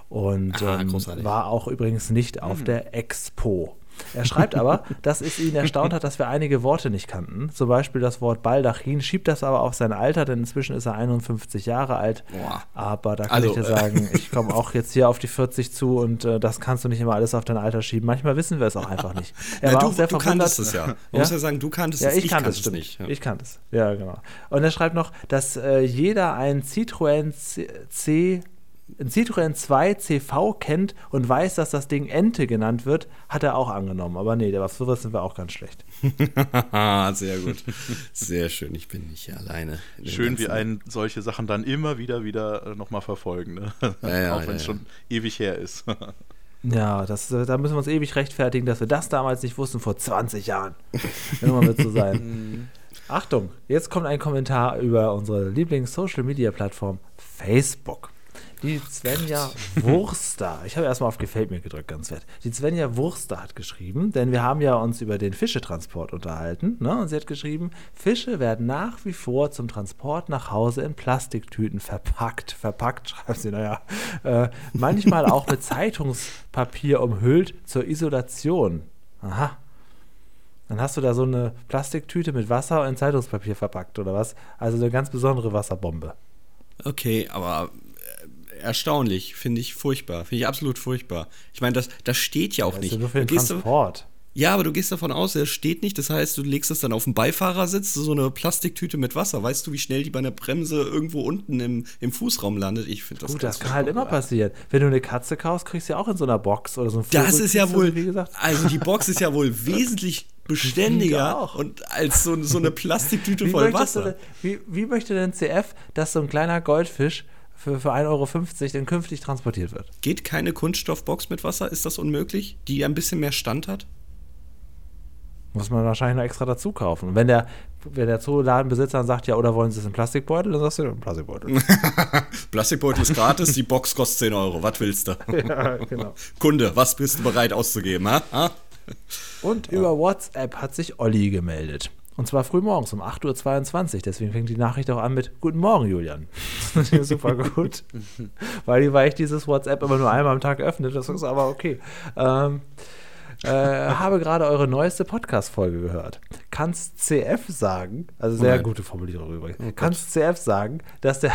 und ah, ähm, war auch übrigens nicht auf mhm. der Expo. Er schreibt aber, dass es ihn erstaunt hat, dass wir einige Worte nicht kannten. Zum Beispiel das Wort Baldachin, schiebt das aber auf sein Alter, denn inzwischen ist er 51 Jahre alt. Boah. Aber da kann also, ich dir sagen, ich komme auch jetzt hier auf die 40 zu und äh, das kannst du nicht immer alles auf dein Alter schieben. Manchmal wissen wir es auch einfach nicht. Er ja, war du, auch sehr du kanntest es ja. Man ja? muss ja sagen, du kanntest ja, es, ich, ich kannte es nicht. Ja. Ich kannte es, ja genau. Und er schreibt noch, dass äh, jeder ein Citroën C ein Citroën 2 CV kennt und weiß, dass das Ding Ente genannt wird, hat er auch angenommen. Aber nee, der war sowas sind wir auch ganz schlecht. *laughs* Sehr gut. Sehr schön. Ich bin nicht alleine. Schön, wie einen solche Sachen dann immer wieder wieder äh, nochmal verfolgen. Ne? Ja, ja, *laughs* auch wenn es ja, schon ewig her ist. *laughs* Ja, das, äh, da müssen wir uns ewig rechtfertigen, dass wir das damals nicht wussten, vor 20 Jahren. Immer wird so sein. Achtung, jetzt kommt ein Kommentar über unsere Lieblings-Social-Media-Plattform Facebook. Die Svenja Wurster, ich habe erstmal auf Gefällt mir gedrückt, ganz fett. Die Svenja Wurster hat geschrieben, denn wir haben ja uns über den Fischetransport unterhalten. Ne? Und sie hat geschrieben, Fische werden nach wie vor zum Transport nach Hause in Plastiktüten verpackt. Verpackt, *laughs* schreibt sie, naja. Äh, manchmal auch mit *laughs* Zeitungspapier umhüllt zur Isolation. Aha. Dann hast du da so eine Plastiktüte mit Wasser und Zeitungspapier verpackt, oder was? Also eine ganz besondere Wasserbombe. Okay, aber erstaunlich, finde ich furchtbar. Finde ich absolut furchtbar. Ich meine, das, das steht ja auch das nicht. Ist ja nur für den Transport. Ja, aber du gehst davon aus, er steht nicht. Das heißt, du legst es dann auf den Beifahrersitz, so eine Plastiktüte mit Wasser. Weißt du, wie schnell die bei einer Bremse irgendwo unten im, im Fußraum landet? Ich finde das Gut, das kann halt immer passieren. Wenn du eine Katze kaufst, kriegst du ja auch in so einer Box oder so ein. Das ist ja wohl, wie gesagt. also die Box ist ja wohl *laughs* wesentlich beständiger und als so, so eine *laughs* Plastiktüte voll Wasser. Denn, wie, wie möchte denn CF, dass so ein kleiner Goldfisch für, für 1,50 Euro dann künftig transportiert wird. Geht keine Kunststoffbox mit Wasser? Ist das unmöglich? Die ein bisschen mehr Stand hat? Muss man wahrscheinlich noch extra dazu kaufen. wenn der, wenn der Zooladenbesitzer dann sagt, ja, oder wollen Sie es in Plastikbeutel, dann sagst du, Plastikbeutel. *laughs* Plastikbeutel ist gratis, die Box kostet 10 Euro. Was willst du? *laughs* ja, genau. Kunde, was bist du bereit auszugeben? Ha? ha? Und über WhatsApp hat sich Olli gemeldet. Und zwar früh morgens um 8.22 Uhr. Deswegen fängt die Nachricht auch an mit Guten Morgen, Julian. *laughs* Das ist super gut. *laughs* weil, weil ich dieses WhatsApp immer nur einmal am Tag öffne. Das ist aber okay. Ähm, äh, *laughs* habe gerade eure neueste Podcast-Folge gehört. Kannst CF sagen, also sehr Nein. gute Formulierung übrigens, Oh kannst CF sagen, dass der,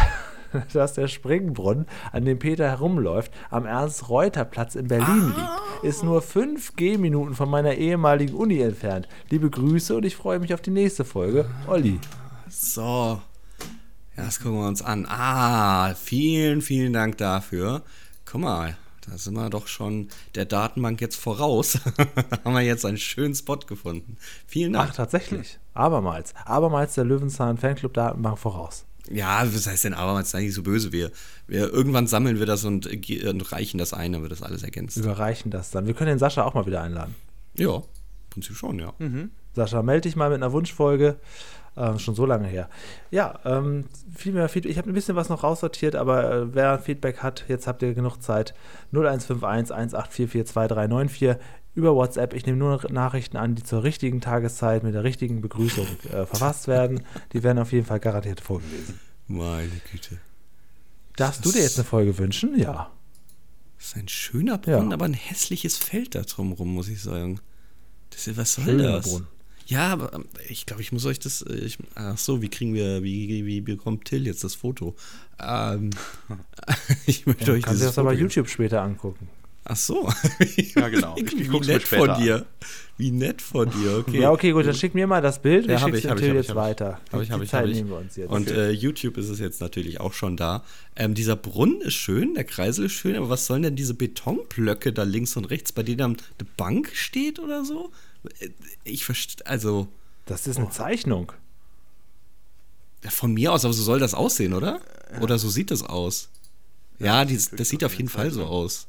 *laughs* dass der Springbrunnen, an dem Peter herumläuft, am Ernst-Reuter-Platz in Berlin liegt, ist nur fünf Gehminuten von meiner ehemaligen Uni entfernt. Liebe Grüße und ich freue mich auf die nächste Folge. Olli. So. Ja, das gucken wir uns an. Ah, vielen, vielen Dank dafür. Guck mal, da sind wir doch schon der Datenbank jetzt voraus. da *laughs* haben wir jetzt einen schönen Spot gefunden. Vielen Dank. Ach, tatsächlich. Abermals. Abermals der Löwenzahn Fanclub Datenbank voraus. Ja, was heißt denn abermals? Sei nicht so böse. Wir, wir, irgendwann sammeln wir das und, und reichen das ein, dann wird das alles ergänzt. Überreichen das dann. Wir können den Sascha auch mal wieder einladen. Ja, im Prinzip schon, ja. Sascha, melde dich mal mit einer Wunschfolge. Ähm, schon so lange her. Ja, ähm, viel mehr Feedback. Ich habe ein bisschen was noch raussortiert, aber äh, wer Feedback hat, jetzt habt ihr genug Zeit. 0151 1844 2394 über WhatsApp. Ich nehme nur Nachrichten an, die zur richtigen Tageszeit mit der richtigen Begrüßung äh, verfasst werden. Die werden auf jeden Fall garantiert vorgelesen. Meine Güte. Darfst du dir jetzt eine Folge wünschen? Ja. Das ist ein schöner Brunnen, Ja. aber ein hässliches Feld da drumrum, muss ich sagen. Das ist, was soll Schöner das? Brunnen. Ja, aber ähm, ich glaube, ich muss euch das. äh, Ich, ach so, wie kriegen wir, wie, wie bekommt Till jetzt das Foto? Ähm, *laughs* ich möchte Du euch kannst dir dieses das aber YouTube später angucken. Ach so. Ja, genau. *laughs* Ich- ich wie guck's nett später von dir. Wie nett von dir, *laughs* okay. Ja, okay, gut, dann schick mir mal das Bild. Ja, ich schicke es natürlich hab ich, jetzt hab weiter. Hab ich, hab ich, Zeit hab ich. nehmen wir uns jetzt. Und äh, YouTube ist es jetzt natürlich auch schon da. Ähm, dieser Brunnen ist schön, der Kreisel ist schön, aber was sollen denn diese Betonblöcke da links und rechts, bei denen dann eine Bank steht oder so? Äh, Ich verstehe, also das ist eine Zeichnung. ja, von mir aus, aber so soll das aussehen, oder? Oder so sieht das aus. Ja, die, das sieht auf jeden Fall so aus.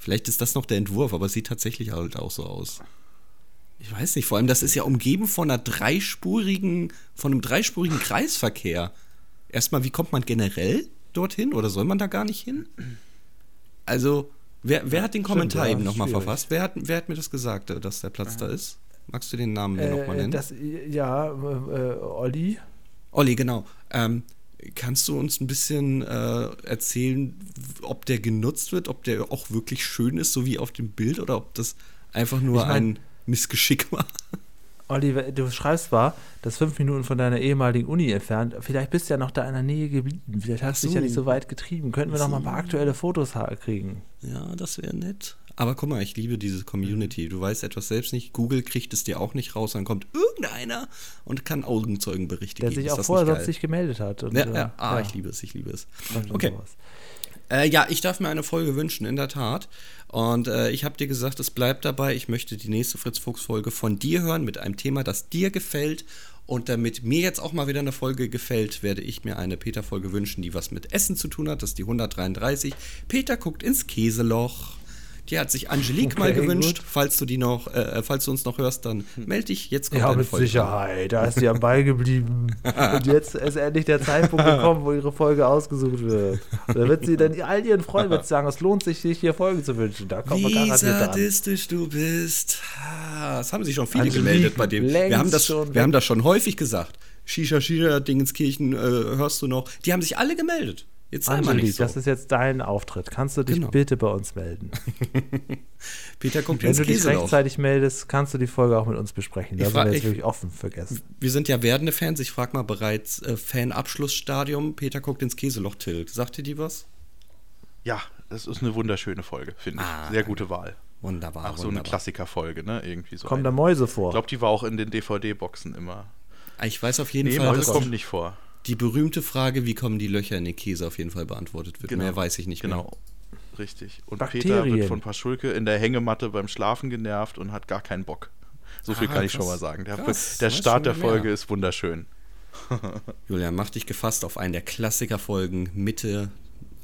Vielleicht ist das noch der Entwurf, aber es sieht tatsächlich halt auch so aus. Ich weiß nicht, vor allem das ist ja umgeben von einer dreispurigen, von einem dreispurigen Kreisverkehr. Erstmal, wie kommt man generell dorthin oder soll man da gar nicht hin? Also, wer, wer hat den Kommentar ja, eben nochmal verfasst? Wer hat, wer hat mir das gesagt, äh, dass der Platz da ist? Magst du den Namen mir nochmal Äh, nennen? das, ja, äh, äh, Olli. Olli, genau. Ähm, kannst du uns ein bisschen äh, erzählen, ob der genutzt wird, ob der auch wirklich schön ist, so wie auf dem Bild, oder ob das einfach nur Ich mein- ein Missgeschick war? *laughs* Olli, du schreibst zwar, das fünf Minuten von deiner ehemaligen Uni entfernt. Vielleicht bist du ja noch da in der Nähe geblieben. Vielleicht hast du dich ja so. nicht so weit getrieben. Könnten wir noch mal ein paar aktuelle Fotos kriegen? Ja, das wäre nett. Aber guck mal, ich liebe diese Community. Du weißt etwas selbst nicht, Google kriegt es dir auch nicht raus, dann kommt irgendeiner und kann Augenzeugenberichte Der geben. sich Ist auch vorher sonst nicht gemeldet hat. Und, Ja, äh, ja, ah, ja, ich liebe es, ich liebe es. Okay. Äh, ja, ich darf mir eine Folge wünschen, in der Tat. Und äh, ich habe dir gesagt, es bleibt dabei. Ich möchte die nächste Fritz Fuchs Folge von dir hören mit einem Thema, das dir gefällt. Und damit mir jetzt auch mal wieder eine Folge gefällt, werde ich mir eine Peter-Folge wünschen, die was mit Essen zu tun hat. Das ist die 133. Peter guckt ins Käseloch. Die hat sich Angelique mal Okay, gewünscht. gut. Falls du die noch, äh, falls du uns noch hörst, dann melde dich. Jetzt kommt Ja, mit Folge. Sicherheit. Da ist sie am Ball geblieben. *laughs* Und jetzt ist endlich der Zeitpunkt gekommen, wo ihre Folge ausgesucht wird. Und da wird sie dann all ihren Freunden wird sagen, es lohnt sich, sich hier Folge zu wünschen. Da kommt man Wie garantiert dran. sadistisch du bist. Ah, Das haben sich schon viele Angelique, gemeldet bei dem. Wir haben, das, schon wir haben das schon häufig gesagt. Shisha, Shisha, Dingenskirchen, äh, hörst du noch? Die haben sich alle gemeldet. Jetzt sei mal Angelique, nicht so. das ist jetzt dein Auftritt. Kannst du dich Genau. bitte bei uns melden? *laughs* Peter kommt Wenn ins du dich rechtzeitig meldest, kannst du die Folge auch mit uns besprechen. Da Ich sind wir jetzt ich- wirklich offen für Gäste. Wir sind ja werdende Fans. Ich frage mal bereits äh, Fan-Abschlussstadium. Peter guckt ins Käseloch, Till. Sagt dir die was? Ja, das ist eine wunderschöne Folge, finde ich. Ah, Sehr gute Wahl. Wunderbar. Auch so eine wunderbar. Klassikerfolge, ne? Irgendwie so. Kommen da eine. Mäuse Ich vor? glaube, die war auch in den DVD-Boxen immer. Ich weiß auf jeden Nee, Fall, Mäuse kommen nicht vor. Die berühmte Frage, wie kommen die Löcher in den Käse, auf jeden Fall beantwortet wird. Genau. Mehr weiß ich nicht mehr. Genau. Richtig. Und Bakterien. Peter wird von Paschulke in der Hängematte beim Schlafen genervt und hat gar keinen Bock. So viel Ah, kann ich krass. schon mal sagen. Der, Krass, der Start der schon mehr. Folge ist wunderschön. *laughs* Julian, mach dich gefasst auf einen der Klassikerfolgen Mitte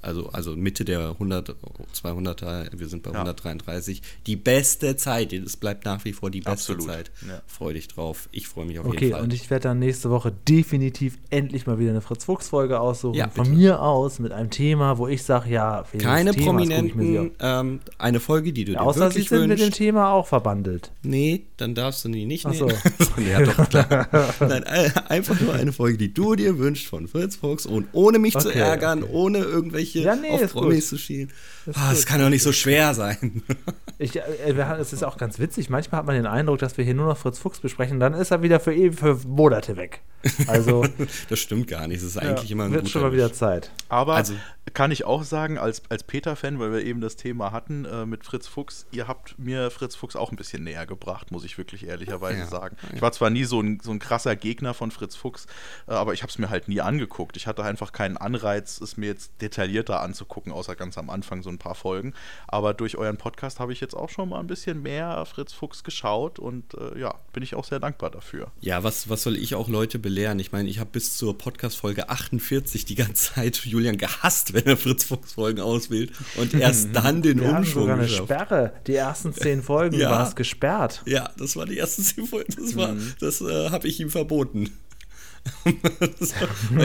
also, also Mitte der 100, 200er, wir sind bei Ja. 133, die beste Zeit. Es bleibt nach wie vor die beste Absolut, Zeit. ja. Freu dich drauf. Ich freue mich auf Okay, jeden Fall. und ich werde dann nächste Woche definitiv endlich mal wieder eine Fritz-Fuchs-Folge aussuchen. Ja, von mir aus mit einem Thema, wo ich sage, ja, Keine sie Prominenten, ähm, eine Folge, die du Ja, dir außer sie wirklich sind mit dem wünschst. Thema auch verbandelt. Nee, dann darfst du die nicht Ach so. *laughs* nehmen. ja, doch, klar. Nein, äh, einfach nur eine Folge, die du dir wünschst von Fritz Fuchs und ohne mich zu Okay, ärgern, okay. ohne irgendwelche Ja, nee, auf. Promis zu schielen. Ist Ah, gut. das kann doch nicht so schwer sein. *laughs* Ich, äh, es ist auch ganz witzig. Manchmal hat man den Eindruck, dass wir hier nur noch Fritz Fuchs besprechen. Dann ist er wieder für ewig, für Monate weg. Also *laughs* Das stimmt gar nicht. Das ist eigentlich immer ein wird guter schon mal wieder. Zeit. Aber Also- kann ich auch sagen, als, als Peter-Fan, weil wir eben das Thema hatten äh, mit Fritz Fuchs, ihr habt mir Fritz Fuchs auch ein bisschen näher gebracht, muss ich wirklich ehrlicherweise Ja, sagen. ja. Ich war zwar nie so ein, so ein krasser Gegner von Fritz Fuchs, äh, aber ich habe es mir halt nie angeguckt. Ich hatte einfach keinen Anreiz, es mir jetzt detaillierter anzugucken, außer ganz am Anfang so ein paar Folgen. Aber durch euren Podcast habe ich jetzt auch schon mal ein bisschen mehr Fritz Fuchs geschaut und äh, ja, bin ich auch sehr dankbar dafür. Ja, was, was soll ich auch Leute belehren? Ich meine, ich habe bis zur Podcast-Folge 48 die ganze Zeit Julian gehasst, wenn er Fritz Fuchs-Folgen auswählt und erst dann den Wir Umschwung sogar eine geschafft. Sperre. Die ersten zehn Folgen *laughs* Ja. war es gesperrt. Ja, das war die erste Folge. Das, war, Mhm. das äh, habe ich ihm verboten.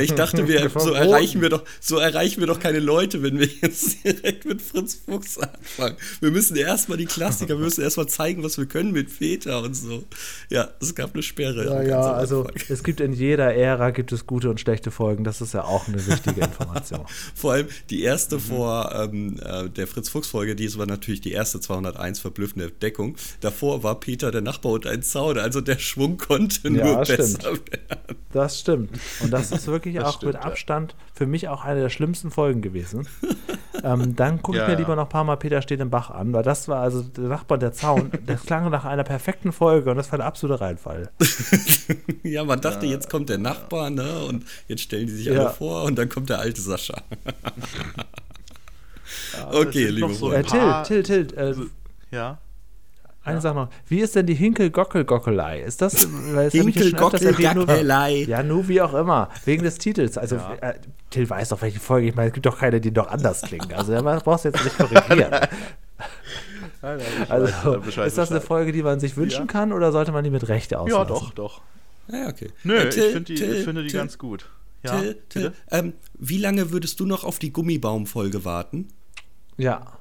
Ich dachte, wir, *laughs* so erreichen wir doch, so erreichen wir doch keine Leute, wenn wir jetzt *laughs* direkt mit Fritz Fuchs anfangen. Wir müssen erstmal die Klassiker, wir müssen erstmal zeigen, was wir können mit Väter und so. Ja, es gab eine Sperre. Ja, ja, also es gibt in jeder Ära gibt es gute und schlechte Folgen. Das ist ja auch eine wichtige Information. *laughs* Vor allem die erste Mhm. vor ähm, äh, der Fritz-Fuchs-Folge, die war natürlich die erste 201 verblüffende Entdeckung. Davor war Peter der Nachbar und ein Zaun, also der Schwung konnte Ja, nur stimmt. besser werden. Das stimmt. Und das ist wirklich *laughs* Das auch stimmt, mit ja. Abstand für mich auch eine der schlimmsten Folgen gewesen. ähm, dann gucke ich Ja, mir ja. lieber noch ein paar Mal Peter steht im Bach an, weil das war also der Nachbar der Zaun. Das klang nach einer perfekten Folge und das war der absolute Reinfall. *laughs* Ja, man dachte, jetzt kommt der Nachbar, ne? Und jetzt stellen die sich Ja. alle vor und dann kommt der alte Sascha. *laughs* Okay, liebe so Freunde. Äh, Till, Till, Till, äh, Ja. Eine Sache noch. Wie ist denn die Hinkel-Gockel-Gockelei? Ist das, weil öfters erwähnt, nur- Hinkel-Gockel-Gackelei. Ja, nur wie auch immer. Wegen des Titels. Also, Ja. äh, Till weiß doch, welche Folge. Ich meine, es gibt doch keine, die noch anders klingen. Also, da brauchst du jetzt nicht korrigieren. *laughs* Also, Bescheid, ist das eine. Folge, die man sich wünschen Ja. kann oder sollte man die mit Rechte auslassen? Ja, doch, doch. Ja, okay. Nö, Äh, Till, ich, find die, Till, ich finde die Till, ganz gut. Ja, Till, ähm, wie lange würdest du noch auf die Gummibaum-Folge warten? Ja.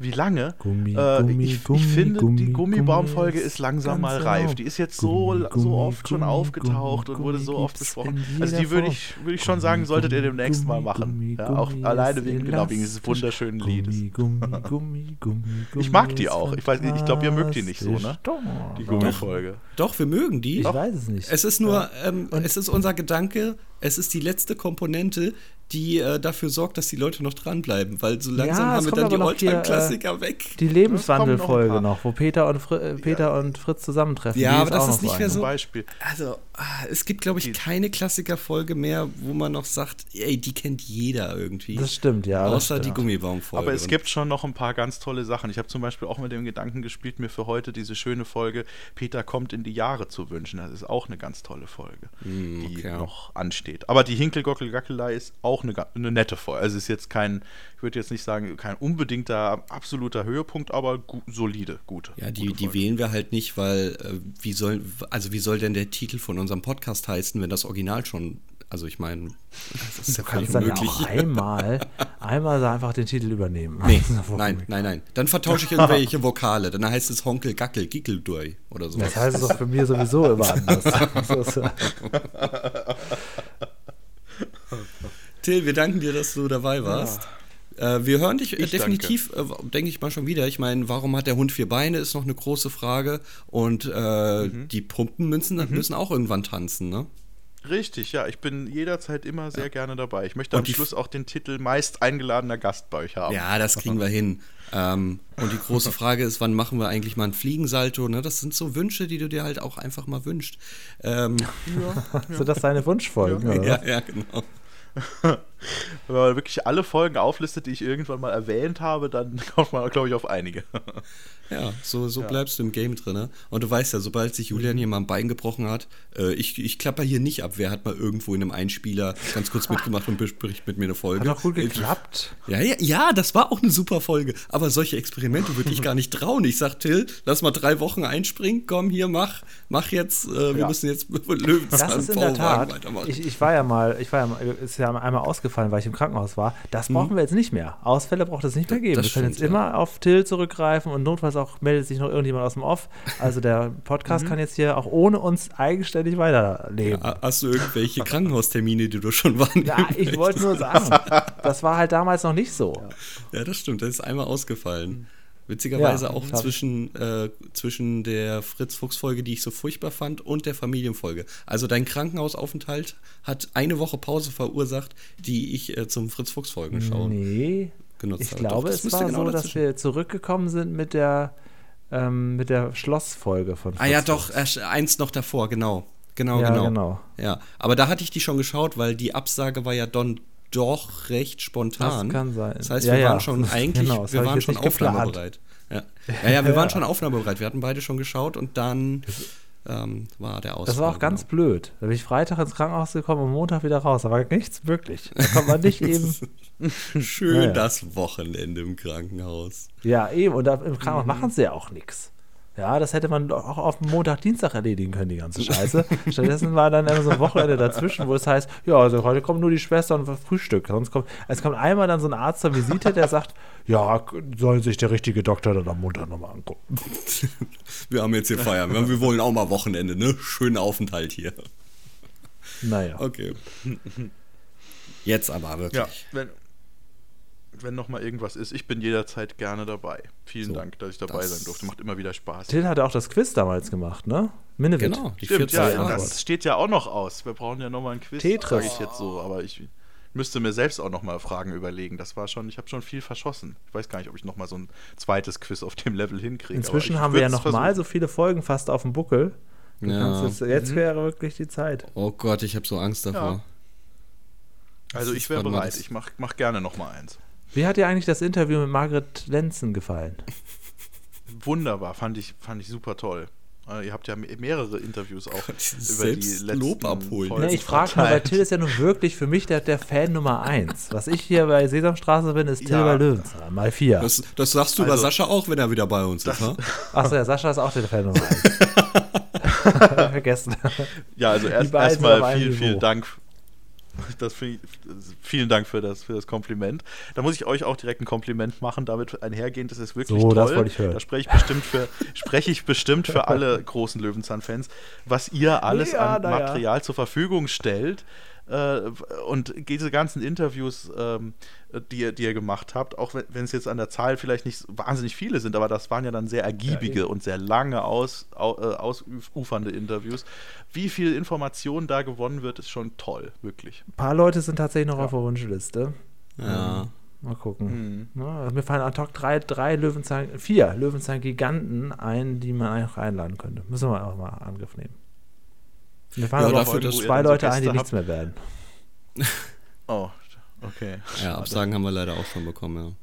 Wie lange? Gummi, äh, Gummi, ich, Gummi, ich finde, Gummi, die Gummibaumfolge Gummi ist langsam mal genau. reif. Die ist jetzt so, Gummi, so Gummi, oft schon aufgetaucht Gummi, und wurde so oft besprochen. Also die würde ich, würde ich schon sagen, solltet ihr Gummi, demnächst mal machen. Gummi, ja, auch Gummi alleine wegen, genau, wegen dieses wunderschönen Liedes. Gummi, Gummi, Gummi, Gummi, Gummi. *laughs* Ich mag die auch. Ich weiß ich glaube, ihr mögt die nicht so, ne? Doch, Die doch. Gummifolge. Doch, wir mögen die. Ich weiß es nicht. Es ist nur, ähm, es ist unser Gedanke, es ist die letzte Komponente, die äh, dafür sorgt, dass die Leute noch dranbleiben, weil so langsam Ja, haben wir dann die Oldtime-Klassiker weg. Die Lebenswandelfolge noch noch, wo Peter und, Fri äh, Peter und Fritz zusammentreffen. Ja, aber das auch ist nicht mehr so- Beispiel. Also, es gibt, glaube ich, Die- keine Klassikerfolge mehr, wo man noch sagt, ey, die kennt jeder irgendwie. Das stimmt, ja. Außer die stimmt. Gummibaumfolge. Aber es gibt schon noch ein paar ganz tolle Sachen. Ich habe zum Beispiel auch mit dem Gedanken gespielt, mir für heute diese schöne Folge Peter kommt in die Jahre zu wünschen. Das ist auch eine ganz tolle Folge, die Hm, okay. noch ansteht. Aber die Hinkelgockel-Gackelei ist auch eine, eine nette Folge. Also es ist jetzt kein, ich würde jetzt nicht sagen, kein unbedingter, absoluter Höhepunkt, aber gu solide, gute. Ja, die, die wählen wir halt nicht, weil äh, wie soll, also wie soll denn der Titel von unserem Podcast heißen, wenn das Original schon, also ich meine, das ist ja Du völlig kannst dann ja unmöglich. auch einmal, einmal einfach den Titel übernehmen. Nee, *laughs* ja nein, nein, nein. Dann vertausche ich irgendwelche *laughs* Vokale. Dann heißt es Honkel, Gackel, Gickeldui oder so. Das heißt es doch für mich sowieso immer anders. *laughs* Till, wir danken dir, dass du dabei warst. Äh, wir hören dich äh, Ich definitiv, äh, denke ich mal schon wieder. Ich meine, warum hat der Hund vier Beine, ist noch eine große Frage. Und äh, Mhm. die Pumpen müssen, müssen auch irgendwann tanzen, ne? Richtig, ja. Ich bin jederzeit immer sehr gerne dabei. Ich möchte Und am Schluss auch den Titel meist eingeladener Gast bei euch haben. Ja, das kriegen wir hin. Ähm, und die große *laughs* Frage ist, wann machen wir eigentlich mal ein Fliegensalto? Ne? Das sind so Wünsche, die du dir halt auch einfach mal wünschst. Ähm, *laughs* Sind das deine Wunschfolgen? oder ja, was? ja, genau. *laughs* *laughs* Wenn man wirklich alle Folgen auflistet, die ich irgendwann mal erwähnt habe, dann *laughs* kommt man, glaube ich, auf einige. Ja, so, so ja. bleibst du im Game drin. Ne? Und du weißt ja, sobald sich Julian hier mal ein Bein gebrochen hat, äh, ich, ich klapper hier nicht ab. Wer hat mal irgendwo in einem Einspieler ganz kurz mitgemacht und bespricht mit mir eine Folge? Hat auch gut geklappt. Ja, ja, ja, das war auch eine super Folge. Aber solche Experimente würde ich gar nicht trauen. Ich sag, Till, lass mal drei Wochen einspringen. Komm, hier, mach, mach jetzt. Äh, wir ja. müssen jetzt *laughs* Löwenzahn Das ist in der Tat. Ich, ich, war ja mal, ich war ja mal, ist ja einmal ausgefallen, weil ich im Krankenhaus war. Das hm. brauchen wir jetzt nicht mehr. Ausfälle braucht es nicht mehr geben. Das wir können jetzt ja. immer auf Till zurückgreifen und notfalls auch meldet sich noch irgendjemand aus dem Off. Also der Podcast mhm. kann jetzt hier auch ohne uns eigenständig weiterleben. Ja, hast du irgendwelche Krankenhaustermine, die du schon wahrnehmen Ja, ich wollte nur sagen, das war halt damals noch nicht so. Ja, das stimmt. Das ist einmal ausgefallen. Witzigerweise ja, auch zwischen, äh, zwischen der Fritz-Fuchs-Folge, die ich so furchtbar fand, und der Familienfolge. Also dein Krankenhausaufenthalt hat eine Woche Pause verursacht, die ich äh, zum Fritz-Fuchs-Folgen schaue. Nee, genutzt ich habe. glaube, Doch, es war genau so, dass wir zurückgekommen sind mit der, ähm, mit der Schlossfolge von Fritz Ah ja, doch, eins noch davor, genau. Genau, ja, genau. genau. Ja, aber da hatte ich die schon geschaut, weil die Absage war ja dann doch recht spontan. Das kann sein. Das heißt, wir ja, waren schon eigentlich, genau, wir waren schon aufnahmebereit. Ja. ja, ja, wir waren schon aufnahmebereit. Wir hatten beide schon geschaut und dann ähm, war der Ausfall. Das war auch ganz genau. blöd. Da bin ich Freitag ins Krankenhaus gekommen und Montag wieder raus. Da war nichts wirklich. Da kommt man nicht *laughs* eben. Schön das Wochenende im Krankenhaus. Ja, eben. Und da, im Krankenhaus mhm. machen sie ja auch nichts. Ja, das hätte man auch auf Montag, Dienstag erledigen können, die ganze Scheiße. *laughs* Stattdessen war dann immer so ein Wochenende dazwischen, wo es heißt, ja, also heute kommt nur die Schwester und Frühstück. Sonst kommt, es kommt einmal dann so ein Arzt zur Visite, der sagt, ja, soll sich der richtige Doktor dann am Montag nochmal angucken. *laughs* Wir haben jetzt hier Feiern. Wir wollen auch mal Wochenende, ne? Schönen Aufenthalt hier. Naja. Okay. Jetzt aber wirklich. Ja, wenn, wenn noch mal irgendwas ist, ich bin jederzeit gerne dabei. Vielen so, Dank, dass ich dabei sein durfte. Macht immer wieder Spaß. Till hat auch das Quiz damals gemacht, ne? Minnewit. Genau, die Stimmt, ja, das steht ja auch noch aus. Wir brauchen ja noch mal ein Quiz, sage ich jetzt so, aber ich müsste mir selbst auch noch mal Fragen überlegen. Das war schon, ich habe schon viel verschossen. Ich weiß gar nicht, ob ich noch mal so ein zweites Quiz auf dem Level hinkriege. Inzwischen haben wir ja noch mal so viele Folgen fast auf dem Buckel. Ja. Jetzt, jetzt, mhm. wäre wirklich die Zeit. Oh Gott, ich habe so Angst davor. Ja. Also ich wäre bereit. Ich mache mach gerne noch mal eins. Wie hat dir eigentlich das Interview mit Margret Lenzen gefallen? Wunderbar, fand ich, fand ich super toll. Äh, ihr habt ja mehrere Interviews auch *laughs* über die letzten Lob abholen. Nee, ich frage mal, weil Till ist ja nun wirklich für mich der, der Fan Nummer eins. Was ich hier bei Sesamstraße bin, ist Till ja. bei Löwenzahn, mal vier. Das, das sagst du also, über Sascha auch, wenn er wieder bei uns ist, ne? *laughs* Achso, ja, Sascha ist auch der Fan Nummer eins. *laughs* Vergessen. Ja, also erstmal erst vielen, vielen Dank das ich, vielen Dank für das, für das Kompliment. Da muss ich euch auch direkt ein Kompliment machen, damit einhergehend. Das ist wirklich so, toll. Das wollte ich hören. Da spreche ich bestimmt für, spreche ich bestimmt für alle *laughs* großen Löwenzahn-Fans, was ihr alles ja, an Material ja. zur Verfügung stellt. Äh, und diese ganzen Interviews, ähm, die, die ihr gemacht habt, auch wenn es jetzt an der Zahl vielleicht nicht wahnsinnig viele sind, aber das waren ja dann sehr ergiebige ja, und sehr lange aus, au, äh, ausufernde Interviews. Wie viel Information da gewonnen wird, ist schon toll, wirklich. Ein paar Leute sind tatsächlich noch ja. auf der Wunschliste. Ja. Ähm, mal gucken. Mhm. Ja, also mir fallen ad hoc drei, drei Löwenzahn, vier Löwenzahn-Giganten ein, die man eigentlich einladen könnte. Müssen wir auch mal Angriff nehmen. Mir fallen ja, aber dafür, auch zwei Leute so ein, die nichts mehr werden. *laughs* oh, okay. Ja, Absagen haben wir leider auch schon bekommen,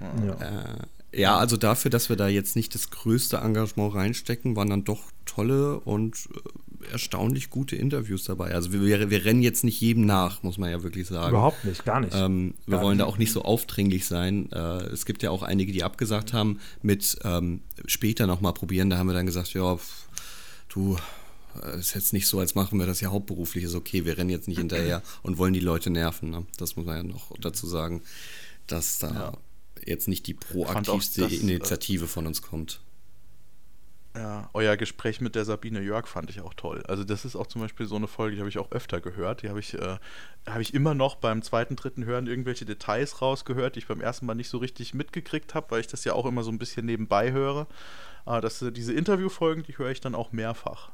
ja. Ja. Äh, ja, also dafür, dass wir da jetzt nicht das größte Engagement reinstecken, waren dann doch tolle und äh, erstaunlich gute Interviews dabei. Also wir, wir rennen jetzt nicht jedem nach, muss man ja wirklich sagen. Überhaupt nicht, gar nicht. Ähm, wir gar wollen nicht. da auch nicht so aufdringlich sein. Äh, es gibt ja auch einige, die abgesagt haben, mit ähm, später nochmal probieren. Da haben wir dann gesagt, ja, du, es ist jetzt nicht so, als machen wir das ja hauptberuflich. Ist okay, wir rennen jetzt nicht hinterher *clears throat* und wollen die Leute nerven. Ne? Das muss man ja noch dazu sagen, dass da ja. jetzt nicht die proaktivste das, Initiative von uns kommt. Ja, euer Gespräch mit der Sabine Jörg fand ich auch toll. Also das ist auch zum Beispiel so eine Folge, die habe ich auch öfter gehört. Die habe ich, äh, habe ich immer noch beim zweiten, dritten Hören irgendwelche Details rausgehört, die ich beim ersten Mal nicht so richtig mitgekriegt habe, weil ich das ja auch immer so ein bisschen nebenbei höre. Aber das, äh, diese Interviewfolgen, die höre ich dann auch mehrfach.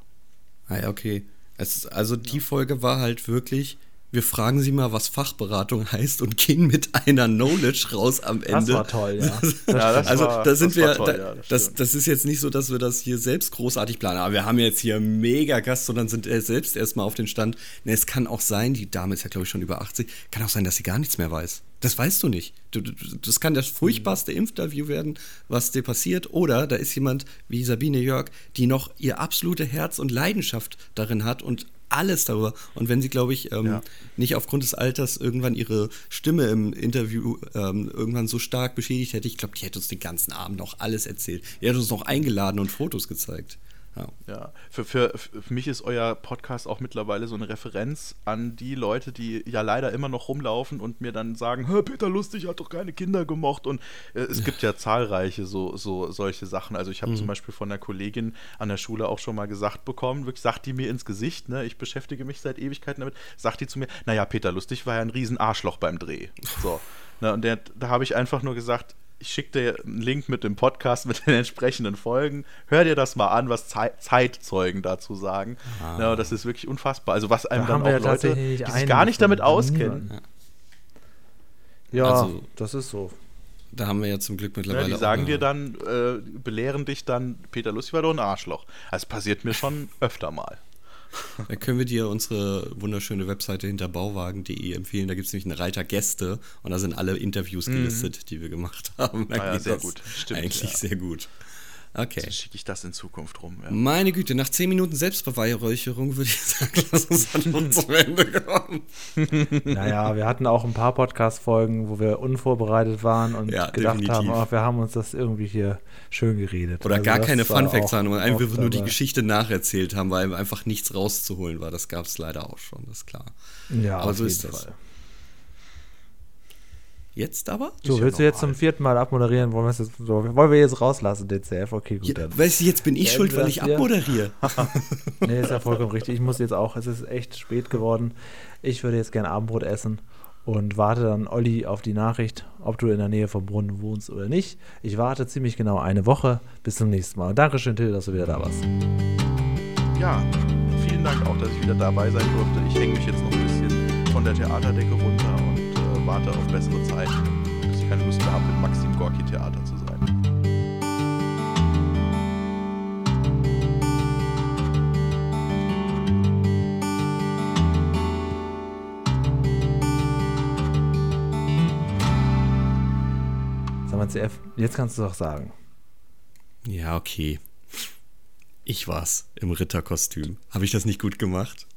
Ah ja, okay. Es, also die Folge war halt wirklich wir fragen sie mal, was Fachberatung heißt und gehen mit einer Knowledge raus am Ende. Das war toll, ja. *laughs* ja das also war, da sind wir, toll, da, ja, das, das, das, ist jetzt nicht so, dass wir das hier selbst großartig planen, aber wir haben jetzt hier mega Gast, sondern sind selbst erstmal auf den Stand. Ne, es kann auch sein, die Dame ist ja glaube ich schon über 80, kann auch sein, dass sie gar nichts mehr weiß. Das weißt du nicht. Du, du, das kann das furchtbarste Impfterview werden, was dir passiert. Oder da ist jemand wie Sabine Jörg, die noch ihr absolute Herz und Leidenschaft darin hat und alles darüber. Und wenn sie, glaube ich, ähm, ja. nicht aufgrund des Alters irgendwann ihre Stimme im Interview ähm, irgendwann so stark beschädigt hätte, ich glaube, die hätte uns den ganzen Abend noch alles erzählt. Die hätte uns noch eingeladen und Fotos gezeigt. Ja, ja. Für, für, für mich ist euer Podcast auch mittlerweile so eine Referenz an die Leute, die ja leider immer noch rumlaufen und mir dann sagen, Peter Lustig hat doch keine Kinder gemocht. Und äh, es gibt ja zahlreiche so, so solche Sachen. Also ich habe mhm. zum Beispiel von einer Kollegin an der Schule auch schon mal gesagt bekommen, wirklich sagt die mir ins Gesicht, ne, ich beschäftige mich seit Ewigkeiten damit, sagt die zu mir, naja, Peter Lustig war ja ein riesen Arschloch beim Dreh. So. Ne, und der, da habe ich einfach nur gesagt, ich schicke dir einen Link mit dem Podcast, mit den entsprechenden Folgen. Hör dir das mal an, was Ze Zeitzeugen dazu sagen. Ah. Ja, das ist wirklich unfassbar. Also was einem da dann auch ja Leute, die sich gar nicht damit auskennen. Ja, also, das ist so. Da haben wir ja zum Glück mittlerweile. Ja, die sagen dir dann, äh, belehren dich dann, Peter Lustig war doch ein Arschloch. Das passiert mir schon öfter mal. *laughs* Da können wir dir unsere wunderschöne Webseite hinter bauwagen.de empfehlen. Da gibt es nämlich einen Reiter Gäste und da sind alle Interviews mhm. gelistet, die wir gemacht haben. Da ah, ja, sehr gut. Stimmt, eigentlich ja. sehr gut. Okay. Dann schicke ich das in Zukunft rum. Ja. Meine Güte, nach 10 Minuten Selbstbeweihräucherung würde ich sagen, *laughs* lass uns dann zum Ende kommen. *laughs* Naja, wir hatten auch ein paar Podcast-Folgen, wo wir unvorbereitet waren und ja, gedacht definitiv. haben, oh, wir haben uns das irgendwie hier schön geredet. Oder also gar keine Fun-Facts haben und einfach nur die Geschichte nacherzählt haben, weil einfach nichts rauszuholen war. Das gab es leider auch schon, das ist klar. Ja, aber so ist das. Fall. Jetzt aber? So, willst du jetzt zum vierten Mal abmoderieren? Wollen, jetzt, so, wollen wir jetzt rauslassen, DCF? Okay, gut. Ja, weißt du, jetzt bin ich schuld, weil ich abmoderiere. *laughs* nee, ist ja vollkommen richtig. Ich muss jetzt auch, es ist echt spät geworden. Ich würde jetzt gerne Abendbrot essen und warte dann, Olli, auf die Nachricht, ob du in der Nähe vom Brunnen wohnst oder nicht. Ich warte ziemlich genau eine Woche. Bis zum nächsten Mal. Und Dankeschön, Till, dass du wieder da warst. Ja, vielen Dank auch, dass ich wieder dabei sein durfte. Ich hänge mich jetzt noch ein bisschen von der Theaterdecke runter warte auf bessere Zeiten, bis ich keine Lust mehr habe, im Maxim Gorki Theater zu sein. Sag mal, CF, jetzt kannst du doch sagen. Ja, okay. Ich war's im Ritterkostüm. Habe ich das nicht gut gemacht?